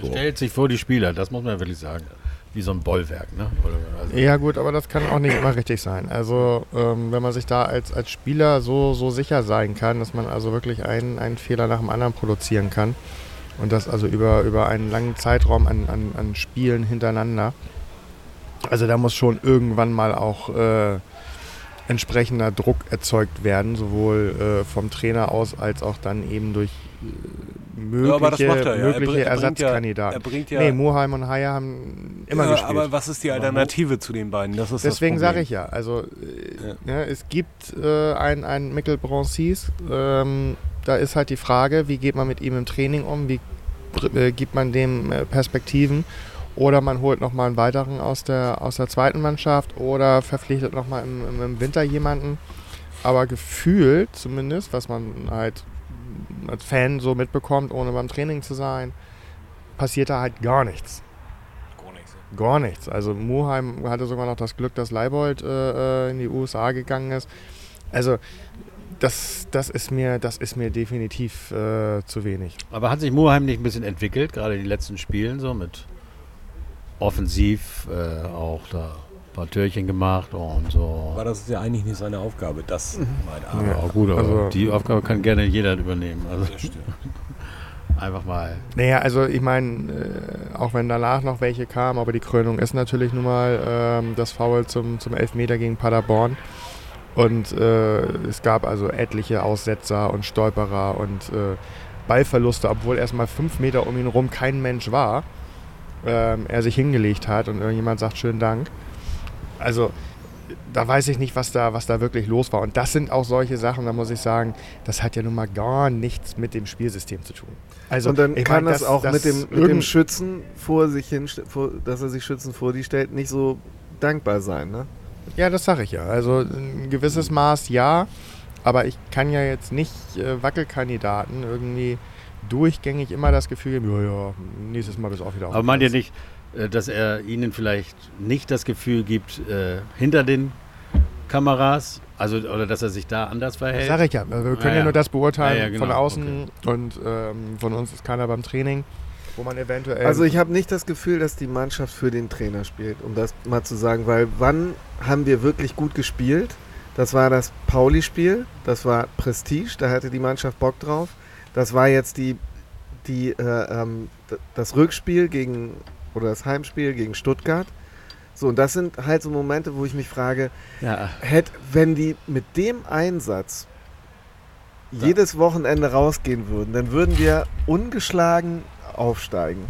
So. Stellt sich vor die Spieler, das muss man wirklich sagen. Wie so ein Bollwerk. Ne? Also, Ja gut, aber das kann auch nicht immer richtig sein. Also ähm, wenn man sich da als, als Spieler so, so sicher sein kann, dass man also wirklich einen, einen Fehler nach dem anderen produzieren kann und das also über, über einen langen Zeitraum an, an, an Spielen hintereinander. Also da muss schon irgendwann mal auch äh, entsprechender Druck erzeugt werden, sowohl äh, vom Trainer aus als auch dann eben durch äh, mögliche, aber das macht er ja. Er mögliche er ja- Ersatzkandidaten. Er bringt ja. nee, Muheim und Haya haben immer ja, gespielt. aber was ist die Alternative zu den beiden? Das ist Deswegen sage ich ja, also äh, ja, es gibt äh, ein, ein Mikkel Broncis, ähm, da ist halt die Frage, wie geht man mit ihm im Training um, wie äh, gibt man dem äh, Perspektiven oder man holt nochmal einen weiteren aus der, aus der zweiten Mannschaft oder verpflichtet nochmal im, im Winter jemanden. Aber gefühlt zumindest, was man halt als Fan so mitbekommt, ohne beim Training zu sein, passiert da halt gar nichts. Gar nichts. Also Muheim hatte sogar noch das Glück, dass Leibold äh, äh, in die USA gegangen ist. Also das, das, ist, mir, das ist mir definitiv äh, zu wenig. Aber hat sich Muheim nicht ein bisschen entwickelt, gerade in den letzten Spielen so mit offensiv äh, auch da paar Türchen gemacht und so. Aber das ist ja eigentlich nicht seine Aufgabe, das mein Ja, Arme. gut, aber Also- die Aufgabe kann gerne jeder übernehmen. Also einfach mal. Naja, also ich meine, äh, auch wenn danach noch welche kamen, aber die Krönung ist natürlich nun mal ähm, das Foul zum, zum Elfmeter gegen Paderborn. Und äh, es gab also etliche Aussetzer und Stolperer und äh, Ballverluste, obwohl erstmal fünf Meter um ihn rum kein Mensch war. Ähm, er sich hingelegt hat und irgendjemand sagt schönen Dank. Also da weiß ich nicht, was da, was da wirklich los war. Und das sind auch solche Sachen, da muss ich sagen, das hat ja nun mal gar nichts mit dem Spielsystem zu tun. Also, und dann ich kann mein, das, auch mit dem, mit dem Schützen vor sich hin, vor, dass er sich Schützen vor die stellt, nicht so dankbar sein. Ne? Ja, das sage ich ja. Also ein gewisses Maß ja, aber ich kann ja jetzt nicht äh, Wackelkandidaten irgendwie durchgängig immer das Gefühl geben, ja, ja, nächstes Mal bist du auch wieder auf Aber meint ihr nicht, dass er ihnen vielleicht nicht das Gefühl gibt, äh, hinter den Kameras, also oder dass er sich da anders Das verhält? sage ich ja. Also Wir können Ja, ja, ja. nur das beurteilen Ja, ja, genau. von außen und ähm, von uns ist keiner beim Training, wo man eventuell. Also ich habe nicht das Gefühl, dass die Mannschaft für den Trainer spielt, um das mal zu sagen, weil wann haben wir wirklich gut gespielt? Das war das Pauli-Spiel, das war Prestige, da hatte die Mannschaft Bock drauf. Das war jetzt die, die, äh, ähm, das Rückspiel gegen, oder das Heimspiel gegen Stuttgart. So, und das sind halt so Momente, wo ich mich frage, Ja, hätt, wenn die mit dem Einsatz Ja. jedes Wochenende rausgehen würden, dann würden wir ungeschlagen aufsteigen.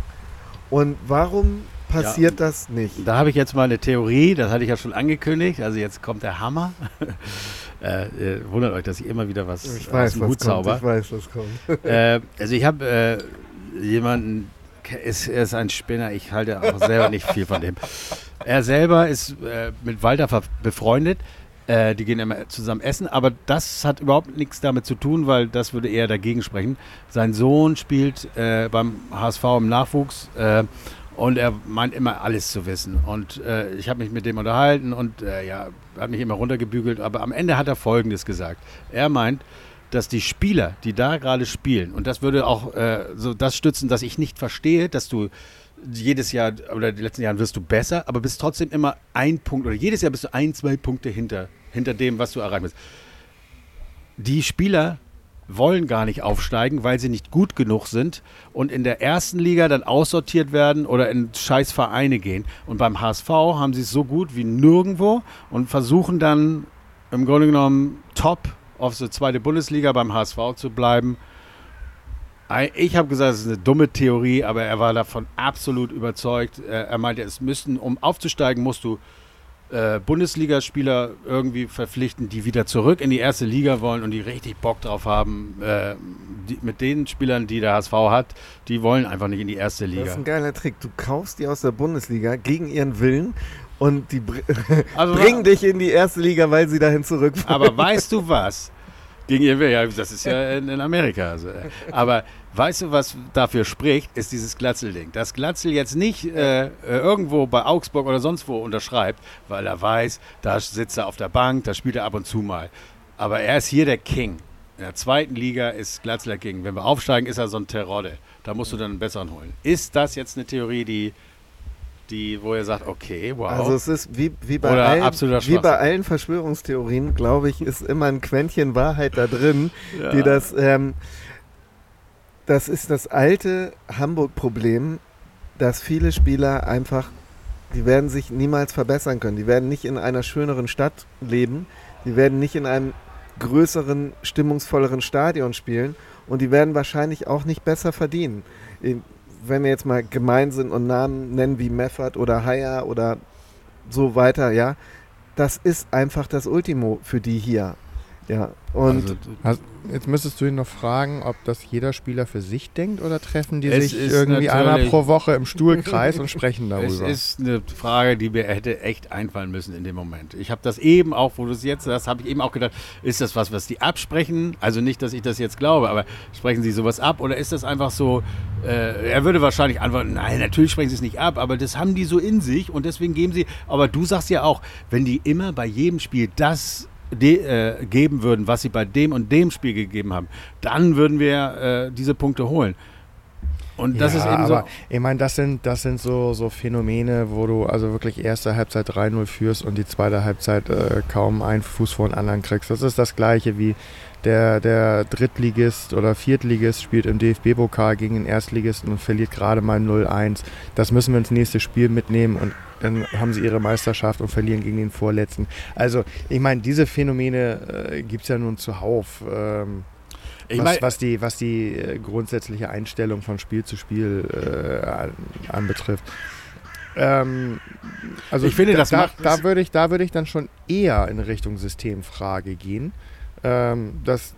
Und warum passiert das nicht? da habe ich jetzt mal eine Theorie, das hatte ich ja schon angekündigt, also jetzt kommt der Hammer. äh, äh, wundert euch, dass ich immer wieder was Ich aus weiß, dem was Hut kommt. zauber. Ich weiß, was kommt. äh, also ich habe äh, jemanden, ist, er ist ein Spinner, ich halte auch selber nicht viel von dem. Er selber ist äh, mit Walter befreundet. Äh, die gehen immer zusammen essen, aber das hat überhaupt nichts damit zu tun, weil das würde eher dagegen sprechen. Sein Sohn spielt äh, beim HSV im Nachwuchs äh, und er meint immer alles zu wissen. Und äh, ich habe mich mit dem unterhalten und äh, ja, hat mich immer runtergebügelt, aber am Ende hat er Folgendes gesagt. Er meint, dass die Spieler, die da gerade spielen, und das würde auch äh, so das stützen, dass ich nicht verstehe, dass du jedes Jahr oder die letzten Jahren wirst du besser, aber bist trotzdem immer ein Punkt oder jedes Jahr bist du ein, zwei Punkte hinter, hinter dem, was du erreichen willst. Die Spieler wollen gar nicht aufsteigen, weil sie nicht gut genug sind und in der ersten Liga dann aussortiert werden oder in scheiß Vereine gehen. Und beim HSV haben sie es so gut wie nirgendwo und versuchen dann im Grunde genommen top auf die zweite Bundesliga beim HSV zu bleiben. Ei- Ich habe gesagt, es ist eine dumme Theorie, aber er war davon absolut überzeugt. Er meinte, es müssten, um aufzusteigen, musst du äh, Bundesligaspieler irgendwie verpflichten, die wieder zurück in die erste Liga wollen und die richtig Bock drauf haben. Äh, die, mit den Spielern, die der HSV hat, die wollen einfach nicht in die erste Das ist Liga. ein geiler Trick. Du kaufst die aus der Bundesliga gegen ihren Willen und die br Also, bringen dich in die erste Liga, weil sie dahin zurückfahren. Aber weißt du was? Gegen ihr ja, das ist ja in, in Amerika. Also. äh, Aber weißt du, was dafür spricht, ist dieses Glatzel-Ding. Dass Glatzel jetzt nicht äh, äh, irgendwo bei Augsburg oder sonst wo unterschreibt, weil er weiß, da sitzt er auf der Bank, da spielt er ab und zu mal. Aber er ist hier der King. In der zweiten Liga ist Glatzel der King. Wenn wir aufsteigen, ist er so ein Terodde. Da musst du dann einen besseren holen. Ist das jetzt eine Theorie, die, die wo ihr sagt, okay, wow. Also es ist wie, wie, bei, Oder allen, wie bei allen Verschwörungstheorien, glaube ich, ist immer ein Quäntchen Wahrheit da drin, Ja. die das, ähm, das ist das alte Hamburg-Problem, dass viele Spieler einfach, die werden sich niemals verbessern können. Die werden nicht in einer schöneren Stadt leben, die werden nicht in einem größeren, stimmungsvolleren Stadion spielen und die werden wahrscheinlich auch nicht besser verdienen. In- Wenn wir jetzt mal gemein sind und Namen nennen wie Meffert oder Haya oder so weiter, ja, das ist einfach das Ultimo für die hier. Ja, und also, Jetzt müsstest du ihn noch fragen, ob das jeder Spieler für sich denkt oder treffen die sich irgendwie einmal pro Woche im Stuhlkreis und sprechen Es darüber. ist eine Frage, die mir hätte echt einfallen müssen in dem Moment. Ich habe das eben auch, wo du es jetzt sagst, habe ich eben auch gedacht, ist das was, was die absprechen? Also nicht, dass ich das jetzt glaube, aber sprechen sie sowas ab oder ist das einfach so, äh, er würde wahrscheinlich antworten, nein, natürlich sprechen sie es nicht ab, aber das haben die so in sich und deswegen geben sie, aber du sagst ja auch, wenn die immer bei jedem Spiel das äh, geben würden, was sie bei dem und dem Spiel gegeben haben, dann würden wir äh, diese Punkte holen. Und das ja, ist eben so. aber ich meine, das sind, das sind so, so Phänomene, wo du also wirklich erste Halbzeit 3-0 führst und die zweite Halbzeit äh, kaum einen Fuß vor den anderen kriegst. Das ist das gleiche wie der, der Drittligist oder Viertligist spielt im DFB-Pokal gegen den Erstligisten und verliert gerade mal 0-1. Das müssen wir ins nächste Spiel mitnehmen und dann haben sie ihre Meisterschaft und verlieren gegen den Vorletzten. Also, ich meine, diese Phänomene äh, gibt es ja nun zuhauf. Ähm, was, mein- was die, was die äh, grundsätzliche Einstellung von Spiel zu Spiel äh, an, anbetrifft. Ähm, also Ich finde, da, das da, macht- da würde ich, da würde ich dann schon eher in Richtung Systemfrage gehen, ähm, dass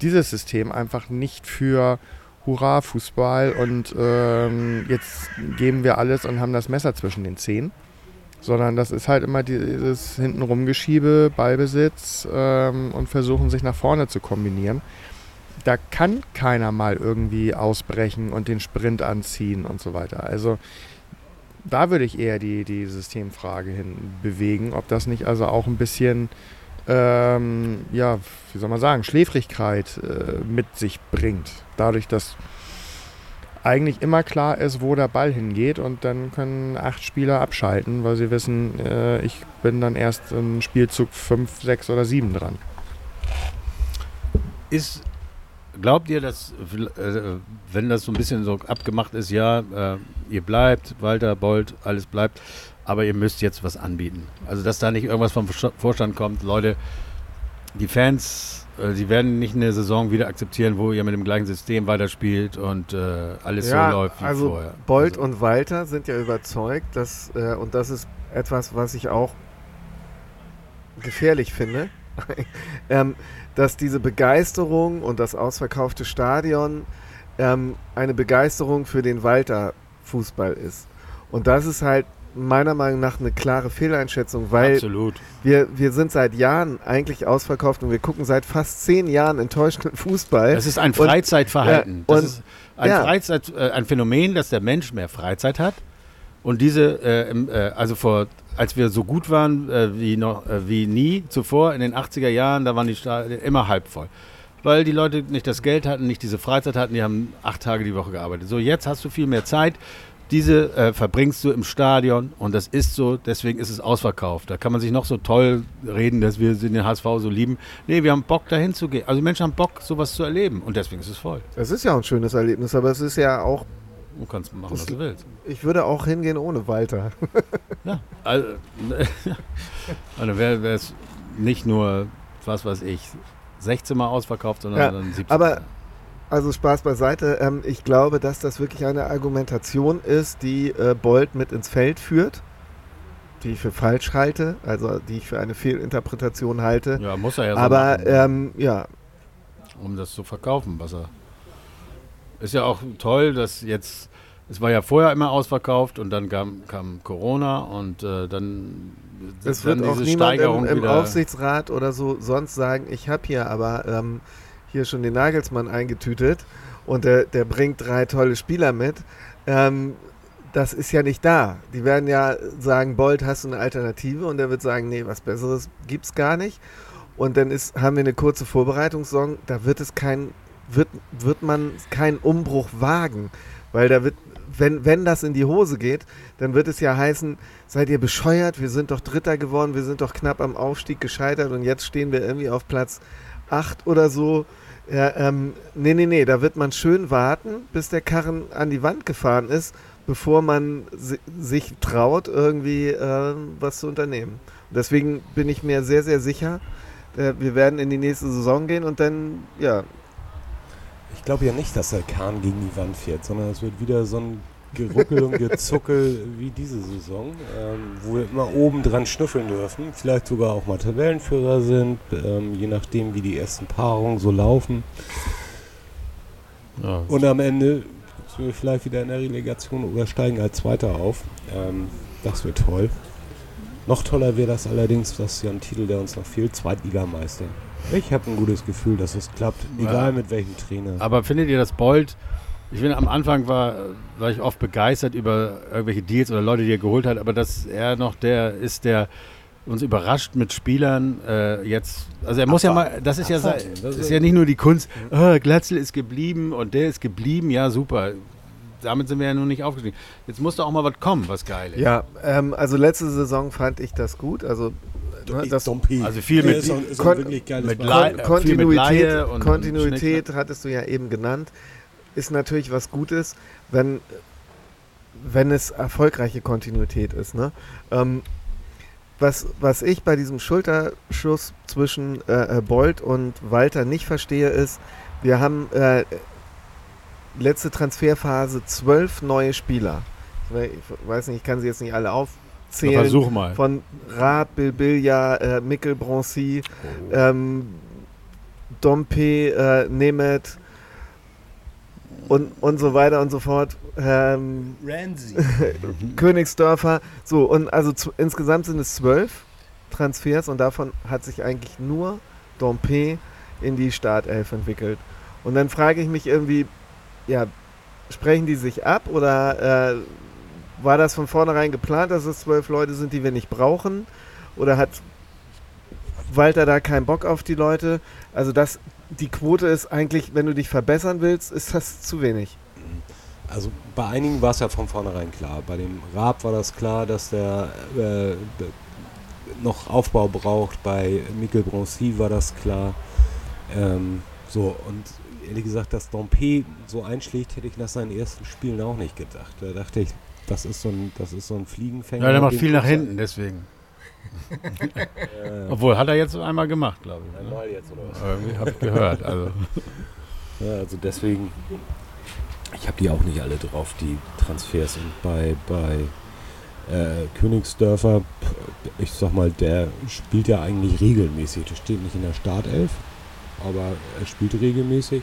dieses System einfach nicht für Hurra Fußball und ähm, jetzt geben wir alles und haben das Messer zwischen den Zehen, sondern das ist halt immer dieses hintenrum Geschiebe, Ballbesitz ähm, und versuchen sich nach vorne zu kombinieren da kann keiner mal irgendwie ausbrechen und den Sprint anziehen und so weiter. Also da würde ich eher die, die Systemfrage hin bewegen, ob das nicht also auch ein bisschen, ähm, ja, wie soll man sagen, Schläfrigkeit äh, mit sich bringt. Dadurch, dass eigentlich immer klar ist, wo der Ball hingeht und dann können acht Spieler abschalten, weil sie wissen, äh, ich bin dann erst im Spielzug 5, 6 oder 7 dran. Ist, glaubt ihr, dass, äh, wenn das so ein bisschen so abgemacht ist, ja, äh, ihr bleibt, Walter, Bolt, alles bleibt, aber ihr müsst jetzt was anbieten? Also, dass da nicht irgendwas vom Vorsta- Vorstand kommt, Leute, die Fans, äh, die werden nicht eine Saison wieder akzeptieren, wo ihr mit dem gleichen System weiterspielt und äh, alles ja, so läuft wie also vorher. Bolt also, und Walter sind ja überzeugt, dass, und das ist etwas, was ich auch gefährlich finde, ähm, dass diese Begeisterung und das ausverkaufte Stadion ähm, eine Begeisterung für den Walter-Fußball ist. Und das ist halt meiner Meinung nach eine klare Fehleinschätzung, weil absolut. wir, wir sind seit Jahren eigentlich ausverkauft und wir gucken seit fast zehn Jahren enttäuschenden Fußball. Das ist ein Freizeitverhalten. ja, das und- ist ein, ja. Freizeit, äh, ein Phänomen, dass der Mensch mehr Freizeit hat. Und diese, äh, äh, also vor, als wir so gut waren äh, wie, noch, äh, wie nie zuvor in den 80er Jahren, da waren die Stadien immer halb voll. Weil die Leute nicht das Geld hatten, nicht diese Freizeit hatten, die haben acht Tage die Woche gearbeitet. So, jetzt hast du viel mehr Zeit. Diese äh, verbringst du im Stadion und das ist so, deswegen ist es ausverkauft. Da kann man sich noch so toll reden, dass wir den HSV so lieben. Nee, wir haben Bock dahin zu gehen. Also Menschen haben Bock, sowas zu erleben und deswegen ist es voll. Es ist ja auch ein schönes Erlebnis, aber es ist ja auch, Du kannst machen, was du willst. ich würde auch hingehen ohne Walter. Ja. Also, also wäre es nicht nur, was weiß ich, 16 Mal ausverkauft, sondern Ja, dann 17 aber-. Also Spaß beiseite. Ähm, ich glaube, dass das wirklich eine Argumentation ist, die äh, Bolt mit ins Feld führt, die ich für falsch halte, also die ich für eine Fehlinterpretation halte. Ja, muss er ja so aber machen, ähm, ja, um das zu verkaufen, was er. Ist ja auch toll, dass jetzt, es war ja vorher immer ausverkauft und dann kam, kam Corona und äh, dann es dann wird auch diese niemand Steigerung im, im. Aufsichtsrat oder so sonst sagen, ich habe hier aber ähm, hier schon den Nagelsmann eingetütet und der, der bringt drei tolle Spieler mit. Ähm, das ist ja nicht da. Die werden ja sagen, Bolt, hast du eine Alternative? Und er wird sagen, nee, was Besseres gibt's gar nicht. Und dann ist, haben wir eine kurze Vorbereitungssaison, da wird es kein, wird, wird man keinen Umbruch wagen. Weil da wird, wenn, wenn das in die Hose geht, dann wird es ja heißen, seid ihr bescheuert, wir sind doch Dritter geworden, wir sind doch knapp am Aufstieg gescheitert und jetzt stehen wir irgendwie auf Platz 8 oder so. Ja, ähm, nee, nee, nee, da wird man schön warten, bis der Karren an die Wand gefahren ist, bevor man si sich traut, irgendwie äh, was zu unternehmen. Und deswegen bin ich mir sehr, sehr sicher, äh, wir werden in die nächste Saison gehen und dann, ja, Ich glaube ja nicht, dass der Kahn gegen die Wand fährt, sondern es wird wieder so ein Geruckel und Gezuckel wie diese Saison, ähm, wo wir immer oben dran schnüffeln dürfen. Vielleicht sogar auch mal Tabellenführer sind, ähm, je nachdem, wie die ersten Paarungen so laufen. Ja. Und am Ende sind wir vielleicht wieder in der Relegation oder steigen als Zweiter auf. Ähm, das wird toll. Noch toller wäre das allerdings, das ist ja ein Titel, der uns noch fehlt, Zweitligameister. Ich habe ein gutes Gefühl, dass es klappt, egal Ja. mit welchem Trainer. Aber findet ihr, dass Bolt, ich finde, am Anfang war, war ich oft begeistert über irgendwelche Deals oder Leute, die er geholt hat, aber dass er noch der ist, der uns überrascht mit Spielern äh, jetzt. Also er muss ja mal, das ist ja, das ist ja nicht nur die Kunst, oh, Glatzel ist geblieben und der ist geblieben, ja super. damit sind wir ja nun nicht aufgestiegen. Jetzt muss doch auch mal was kommen, was geil ist. Ja, ähm, also letzte Saison fand ich das gut. Also ne, das. Also viel mit- ist auch, Kon- mit Kon äh, viel mit Kontinuität, Kontinuität hattest du ja eben genannt, ist natürlich was Gutes, wenn, wenn es erfolgreiche Kontinuität ist. Ne? Ähm, was, was ich bei diesem Schulterschuss zwischen äh, äh, Bolt und Walter nicht verstehe, ist, wir haben äh, letzte Transferphase zwölf neue Spieler. Ich we- ich weiß nicht, ich kann sie jetzt nicht alle Na, aufzählen. Versuch mal. Von Rath, Bilbilja, äh, Mikkel Broncy, ähm, Dompe, äh, Nemeth und, und so weiter und so fort. Ähm, Ramsey. Königsdörfer. So, und also zu, insgesamt sind es zwölf Transfers und davon hat sich eigentlich nur Dompe in die Startelf entwickelt. Und dann frage ich mich irgendwie, ja, sprechen die sich ab oder äh, war das von vornherein geplant, dass es zwölf Leute sind, die wir nicht brauchen? Oder hat Walter da keinen Bock auf die Leute? Also das, die Quote ist eigentlich, wenn du dich verbessern willst, ist das zu wenig. Also bei einigen war es ja von vornherein klar. Bei dem Raab war das klar, dass der äh, noch Aufbau braucht. Bei Mikkel Broncy war das klar. Ähm, so, und ehrlich gesagt, dass Dompe so einschlägt, hätte ich nach seinen ersten Spielen auch nicht gedacht. Da dachte ich, das ist so ein, das ist so ein Fliegenfänger. Ja, der macht viel nach hinten, deswegen. Obwohl, hat er jetzt einmal gemacht, glaube ich. Ne? einmal jetzt oder was? Irgendwie habe ich gehört. Also. Ja, also deswegen, ich habe die auch nicht alle drauf, die Transfers. Und bei, bei äh, Königsdörfer, ich sag mal, der spielt ja eigentlich regelmäßig. Der steht nicht in der Startelf, aber er spielt regelmäßig.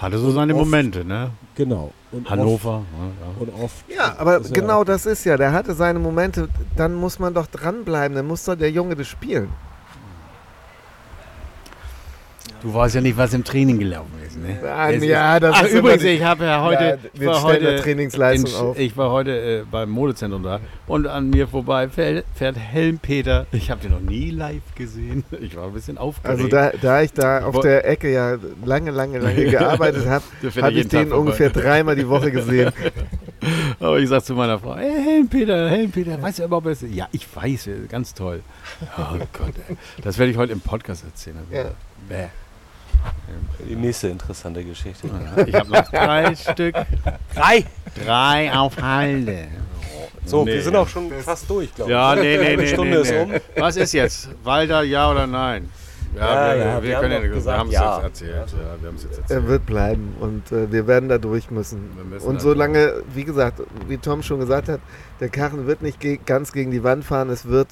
Hatte so seine Oft- Momente, ne? Genau. Und Hannover. Oft, ja, und oft. Ja, aber er- genau das ist ja, der hatte seine Momente, dann muss man doch dranbleiben, dann muss doch der Junge das spielen. Du weißt ja nicht, was im Training gelaufen ist, ne? Es ja, das ach, ist übrigens, ich habe ja heute, Ja, war heute Trainingsleistung in, auf. Ich war heute äh, beim Modezentrum da und an mir vorbei fährt, fährt Helmpeter. Ich habe den noch nie live gesehen. Ich war ein bisschen aufgeregt. Also da, da ich da auf der Ecke ja lange, lange, lange gearbeitet habe, habe ich Tag den vorbei. ungefähr dreimal die Woche gesehen. Aber ich sag zu meiner Frau, hey, Helmpeter, Helmpeter, weißt du überhaupt, wer es ist? Ja, ich weiß, ganz toll. Oh Gott, ey. Das werde ich heute im Podcast erzählen. Ja. Bäh. Die nächste interessante Geschichte. Ich habe noch drei Stück. Drei! Drei auf Halde. So, Nee. wir sind auch schon fast durch, glaube ich. Ja, nee, nee, Eine nee. Stunde nee, ist nee. um. Was ist jetzt? Walter, ja oder nein? Ja, wir, ja, wir, wir haben können ja, wir gesagt, haben es ja. jetzt erzählt. Ja, wir haben es jetzt Er erzählt. wird bleiben und äh, wir werden da durch müssen. Wir müssen Und solange, wie gesagt, wie Tom schon gesagt hat, der Karren wird nicht ge ganz gegen die Wand fahren, es wird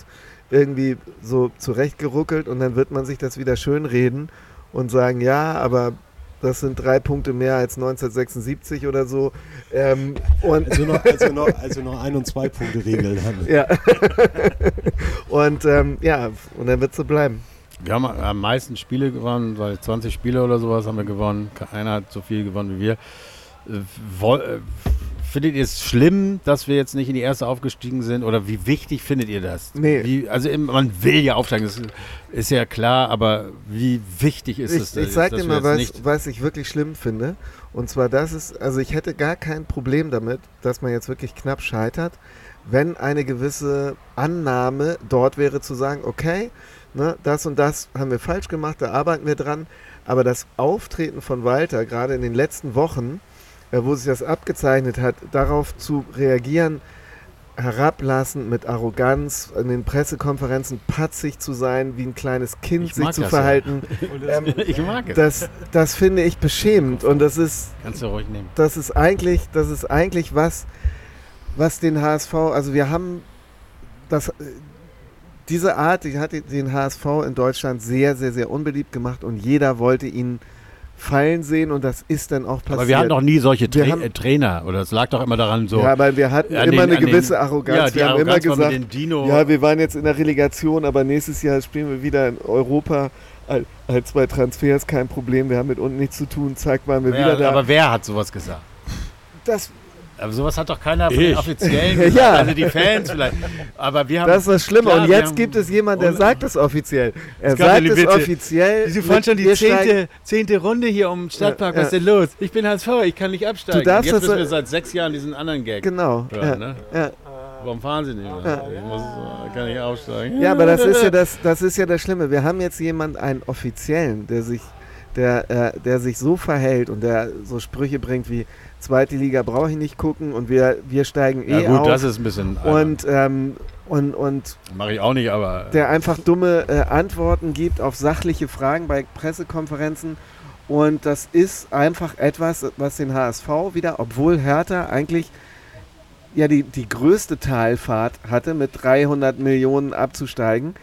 irgendwie so zurechtgeruckelt und dann wird man sich das wieder schönreden und sagen, ja, aber das sind drei Punkte mehr als 1976 oder so. Ähm, und Als wir noch, als wir noch, als wir noch ein- und zwei Punkte Regeln hatten. ja. und ähm, ja, und dann wird es so bleiben. Wir haben am meisten Spiele gewonnen, weil 20 Spiele oder sowas haben wir gewonnen. Keiner hat so viel gewonnen wie wir. Äh, woll- äh, Findet ihr es schlimm, dass wir jetzt nicht in die erste aufgestiegen sind? Oder wie wichtig findet ihr das? Nee. Wie, also man will ja aufsteigen, das ist ja klar, aber wie wichtig ist es? Ich, ich sag dir mal, was, was ich wirklich schlimm finde. Und zwar, das ist, also ich hätte gar kein Problem damit, dass man jetzt wirklich knapp scheitert, wenn eine gewisse Annahme dort wäre zu sagen, okay, ne, das und das haben wir falsch gemacht, da arbeiten wir dran. Aber das Auftreten von Walter, gerade in den letzten Wochen, wo sich das abgezeichnet hat, darauf zu reagieren, herablassend, mit Arroganz, in den Pressekonferenzen patzig zu sein, wie ein kleines Kind Ich sich zu das ja. verhalten. Ähm, ich mag es. das, das finde ich beschämend und das ist, Kannst du ruhig nehmen. das ist eigentlich, das ist eigentlich was, was den HSV, also wir haben das, äh, diese Art, die hat den HSV in Deutschland sehr, sehr, sehr unbeliebt gemacht und jeder wollte ihn fallen sehen und das ist dann auch passiert. Aber wir hatten noch nie solche Tra haben- äh, Trainer. Oder es lag doch immer daran, so. ja, aber wir hatten immer den- eine an den- gewisse Arroganz. Ja, wir haben immer Arroganz war gesagt, ja, wir waren jetzt in der Relegation, aber nächstes Jahr spielen wir wieder in Europa. Halt zwei Transfers, kein Problem, wir haben mit unten nichts zu tun, zack, waren wir Ja, wieder da. aber wer hat sowas gesagt? das Aber sowas hat doch keiner von den Ich. Offiziellen gesagt. Ja. Also die Fans vielleicht. Aber wir haben. Das ist das Schlimme. Klar, und jetzt haben- gibt es jemanden, der Und- sagt es offiziell. Er ja sagt es offiziell. Sie fahren schon die zehnte, zehnte Runde hier um den Stadtpark. Ja, Was ist ja. denn los? Ich bin HSV, ich kann nicht absteigen. Du darfst Jetzt das müssen wir seit sechs Jahren diesen anderen Gag Genau. hören. Ja, Ne? ja. Warum fahren Sie nicht mehr? Ich muss, kann nicht aufsteigen. ja, aber das ist ja das, das ist ja das Schlimme. Wir haben jetzt jemanden, einen Offiziellen, der sich, der, äh, der sich so verhält und der so Sprüche bringt wie zweite Liga brauche ich nicht gucken und wir, wir steigen eh Ja gut, auf. das ist ein bisschen. und, ähm, und, und Mache ich auch nicht, aber. der einfach dumme äh, Antworten gibt auf sachliche Fragen bei Pressekonferenzen. Und das ist einfach etwas, was den HSV wieder, obwohl Hertha eigentlich ja die, die größte Talfahrt hatte, mit 300 Millionen abzusteigen.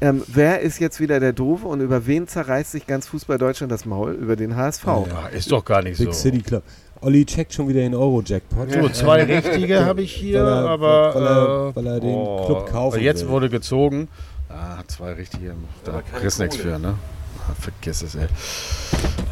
Ähm, wer ist jetzt wieder der Doofe und über wen zerreißt sich ganz Fußball Deutschland das Maul? Über den HSV. ja, ist doch gar nicht Big so. City Club. Olli checkt schon wieder den Euro-Jackpot. So, zwei richtige habe ich hier, weil er- aber. weil er- äh, weil er den oh, Club kaufen Jetzt will. wurde gezogen. Ah, zwei richtige. Da keine kriegst nichts für, ne? Ah, vergiss es, ey.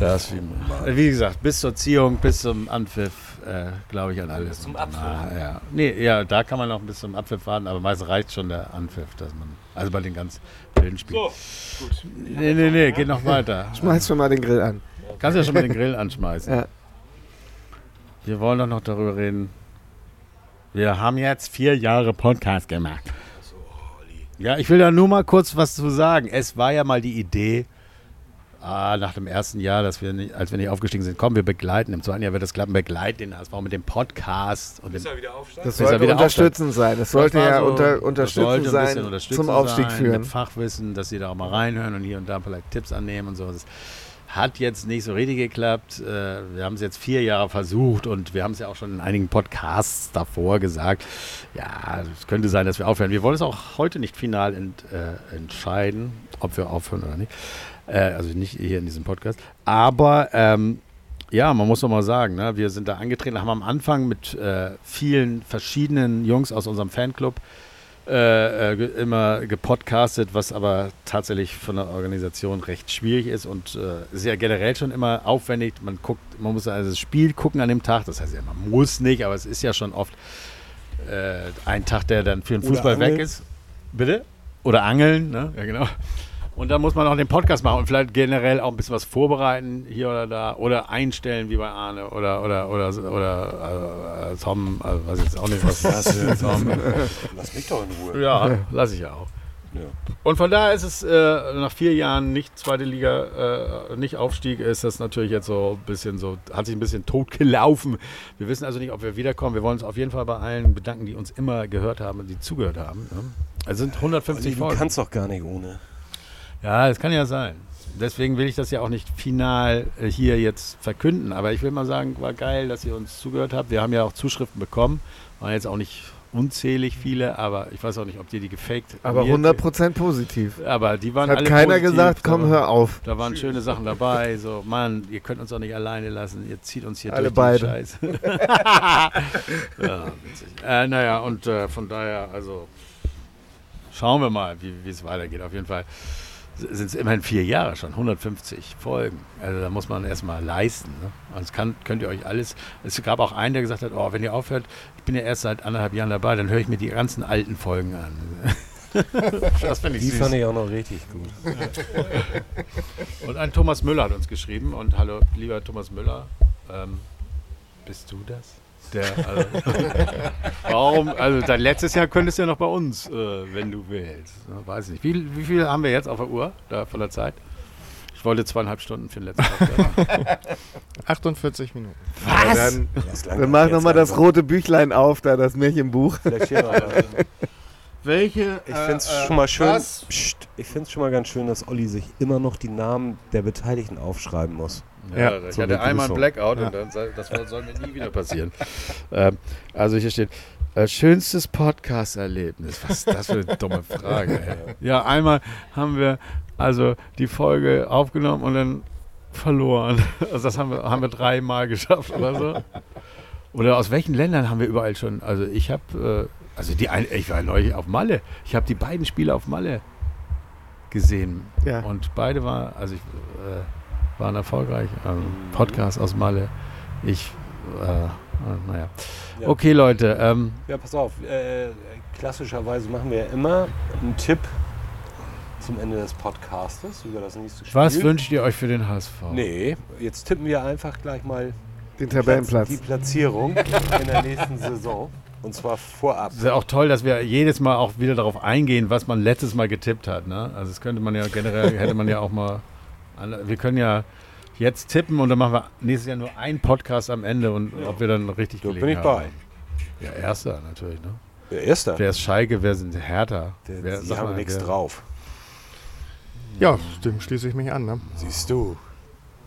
Das ist wie, wie gesagt, bis zur Ziehung, bis zum Anpfiff, äh, glaube ich an alles. zum Und Abpfiff. ja. Nee, ja, da kann man noch bis zum Abpfiff warten, aber meist reicht schon der Anpfiff, dass man. Also bei den ganz wilden Spielen. So, gut. Nee, nee, nee, geht noch weiter. Schmeiß schon mal den Grill an. Kannst ja schon mal den Grill anschmeißen. Ja. Wir wollen doch noch darüber reden. Wir haben jetzt vier Jahre Podcast gemacht. Ja, ich will da nur mal kurz was zu sagen. Es war ja mal die Idee, ah, nach dem ersten Jahr, dass wir nicht, als wir nicht aufgestiegen sind, komm, wir begleiten. Im zweiten Jahr wird das klappen, begleiten den HSV mit dem Podcast und dem er wieder aufsteigen? Das Bis sollte wieder unterstützend sein. Das sollte Das ja so- unter, das unterstützend sollte sein zum Aufstieg sein, führen. Mit Fachwissen, dass sie da auch mal reinhören und hier und da vielleicht Tipps annehmen und so. Das hat jetzt nicht so richtig geklappt. Äh, Wir haben es jetzt vier Jahre versucht und wir haben es ja auch schon in einigen Podcasts davor gesagt. Ja, es könnte sein, dass wir aufhören. Wir wollen es auch heute nicht final ent, äh, entscheiden, ob wir aufhören oder nicht. Äh, also nicht hier in diesem Podcast. Aber ähm, ja, man muss doch mal sagen, ne, wir sind da angetreten, haben am Anfang mit äh, vielen verschiedenen Jungs aus unserem Fanclub äh, äh, immer gepodcastet, was aber tatsächlich von der Organisation recht schwierig ist und äh, ist ja generell schon immer aufwendig. Man guckt, man muss also das Spiel gucken an dem Tag. Das heißt ja, man muss nicht, aber es ist ja schon oft äh, ein Tag, der dann für den Fußball weg ist. Bitte? Oder angeln, ne? Ja, genau. Und dann muss man auch den Podcast machen und vielleicht generell auch ein bisschen was vorbereiten, hier oder da. Oder einstellen, wie bei Arne. Oder, oder, oder, oder äh, Tom, also weiß ich jetzt auch nicht, was das ist. Tom. Lass mich doch in Ruhe. Ja, lasse ich ja auch. Ja. Und von daher ist es äh, nach vier Jahren nicht zweite Liga, äh, nicht Aufstieg, ist das natürlich jetzt so ein bisschen so, hat sich ein bisschen tot gelaufen. Wir wissen also nicht, ob wir wiederkommen. Wir wollen uns auf jeden Fall bei allen bedanken, die uns immer gehört haben und die zugehört haben. Ne? Es sind 150 Olli, du Folgen. kannst doch gar nicht ohne. Ja, das kann ja sein. Deswegen will ich das ja auch nicht final äh, hier jetzt verkünden. Aber ich will mal sagen, war geil, dass ihr uns zugehört habt. Wir haben ja auch Zuschriften bekommen. Waren jetzt auch nicht unzählig viele, aber ich weiß auch nicht, ob die die gefaked Aber mir- 100% positiv. Aber die waren Hat alle keiner positiv. gesagt, komm, hör auf. Da waren schöne Sachen dabei. So, Mann, ihr könnt uns doch nicht alleine lassen. Ihr zieht uns hier Alle durch beide. den Scheiß. ja. Äh, naja, und äh, von daher, also schauen wir mal, wie es weitergeht. Auf jeden Fall sind es immerhin vier Jahre schon, 150 Folgen. Also da muss man erstmal leisten. Ne? Sonst kann, könnt ihr euch alles. Es gab auch einen, der gesagt hat, oh, wenn ihr aufhört, ich bin ja erst seit anderthalb Jahren dabei, dann höre ich mir die ganzen alten Folgen an. das finde ich Die süß. fand ich auch noch richtig gut. Und ein Thomas Müller hat uns geschrieben. Und hallo, lieber Thomas Müller, ähm, bist du das? Der, also, warum? Also dein letztes Jahr könntest du ja noch bei uns, äh, wenn du willst. Ja, weiß nicht. Wie, wie viel haben wir jetzt auf der Uhr da von der Zeit? Ich wollte zweieinhalb Stunden für den letzten Podcast. 48 Minuten. Aber Dann, Das langt dann mach nochmal das rote Büchlein auf, da das Märchenbuch. Welche? Ich finde es schon mal schön. Psst, ich finde es schon mal ganz schön, dass Olli sich immer noch die Namen der Beteiligten aufschreiben muss. Ja, Ja, ich hatte einmal einen. Blackout und dann, soll- das soll mir nie wieder passieren. ähm, also hier steht, äh, schönstes Podcast-Erlebnis. Was ist das für eine dumme Frage? Ey? Ja, einmal haben wir also die Folge aufgenommen und dann verloren. Also das haben wir, haben wir dreimal geschafft oder so. Oder aus welchen Ländern haben wir überall schon? Also ich habe, äh, also die ein, ich war neulich auf Malle. Ich habe die beiden Spiele auf Malle gesehen. Ja. Und beide waren, also ich, äh, waren erfolgreich. Ähm, Podcast aus Malle. Ich äh, Ah, naja. Ja. Okay, Leute. Ähm, Ja, pass auf. Äh, klassischerweise machen wir ja immer einen Tipp zum Ende des Podcastes über das nächste Spiel. was wünscht ihr euch für den HSV? Nee, jetzt tippen wir einfach gleich mal Den Platz, Tabellenplatz. die Platzierung in der nächsten Saison. Und zwar vorab. Es ist ja auch toll, dass wir jedes Mal auch wieder darauf eingehen, was man letztes Mal getippt hat. Ne? Also das könnte man ja generell, hätte man ja auch mal. Wir können ja jetzt tippen und dann machen wir nächstes Jahr nur einen Podcast am Ende und ob wir dann richtig Da gelegen bin ich haben. bei. Ja, erster natürlich. Ne? Der Erste. Wer ist Schalke, wer sind Hertha? Der, wer, die haben mal, nichts wer- drauf. Ja, dem schließe ich mich an. Ne? Siehst du.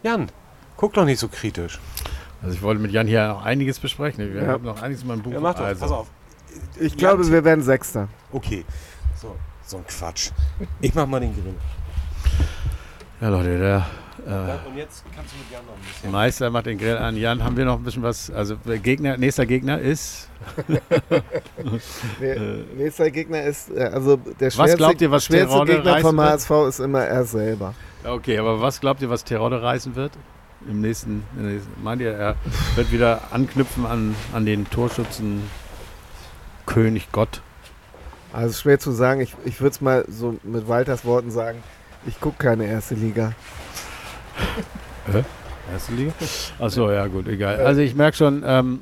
Jan, guck doch nicht so kritisch. Also ich wollte mit Jan hier noch einiges besprechen. Wir Ja. haben noch einiges in meinem Buch. Ja, mach doch. also. Pass auf. Ich glaube, wir werden Sechster. Okay. So, so ein Quatsch. Ich mach mal den Grill. Ja, Leute, der Und jetzt kannst du mit Jan noch ein äh, bisschen. Meister macht den Grill an. Jan, haben wir noch ein bisschen was? Also der Gegner, nächster Gegner ist. Nee, nächster Gegner ist, äh, also der Was schwerste, glaubt ihr, was schwerste Terodde Gegner vom HSV ist immer er selber. Okay, aber was glaubt ihr, was Terodde reißen wird? Im nächsten, in der nächsten meint ihr, er wird wieder anknüpfen an, an den Torschützen König Gott? Also schwer zu sagen, ich, ich würde es mal so mit Walters Worten sagen, ich gucke keine erste Liga. Erste Liga? Achso, ja gut, egal. Also ich merke schon, ähm,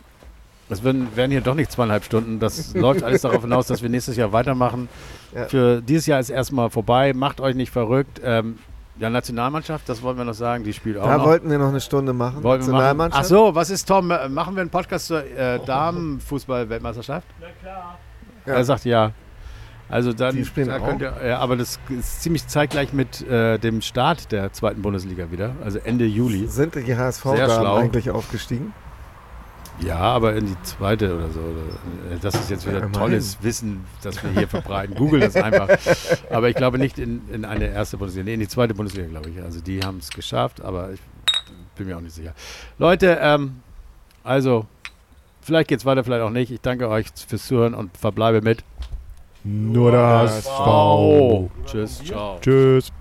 es werden, werden hier doch nicht zweieinhalb Stunden. Das läuft alles darauf hinaus, dass wir nächstes Jahr weitermachen. Ja. Für dieses Jahr ist erstmal vorbei. Macht euch nicht verrückt. Ähm, ja, Nationalmannschaft, das wollen wir noch sagen, die spielt auch Da noch. wollten wir noch eine Stunde machen. Wollen wir machen? Nationalmannschaft. Ach so, was ist Tom? Äh, Machen wir einen Podcast zur äh, Damenfußball-Weltmeisterschaft? Na klar. Ja. Er sagt ja. Also dann, Die spielen da auch? könnt ihr, ja, aber das ist ziemlich zeitgleich mit äh, dem Start der zweiten Bundesliga wieder, also Ende Juli. Sind die HSV-Damen schlau. eigentlich aufgestiegen? Ja, aber in die zweite oder so. Äh, Das ist jetzt wieder Ja, tolles Wissen, das wir hier verbreiten. Google das einfach. Aber ich glaube nicht in, in eine erste Bundesliga, nee, in die zweite Bundesliga, glaube ich. Also die haben es geschafft, aber ich bin mir auch nicht sicher. Leute, ähm, also vielleicht geht es weiter, vielleicht auch nicht. Ich danke euch fürs Zuhören und verbleibe mit Nur der HSV. Oh. Tschüss, ciao. Tschüss.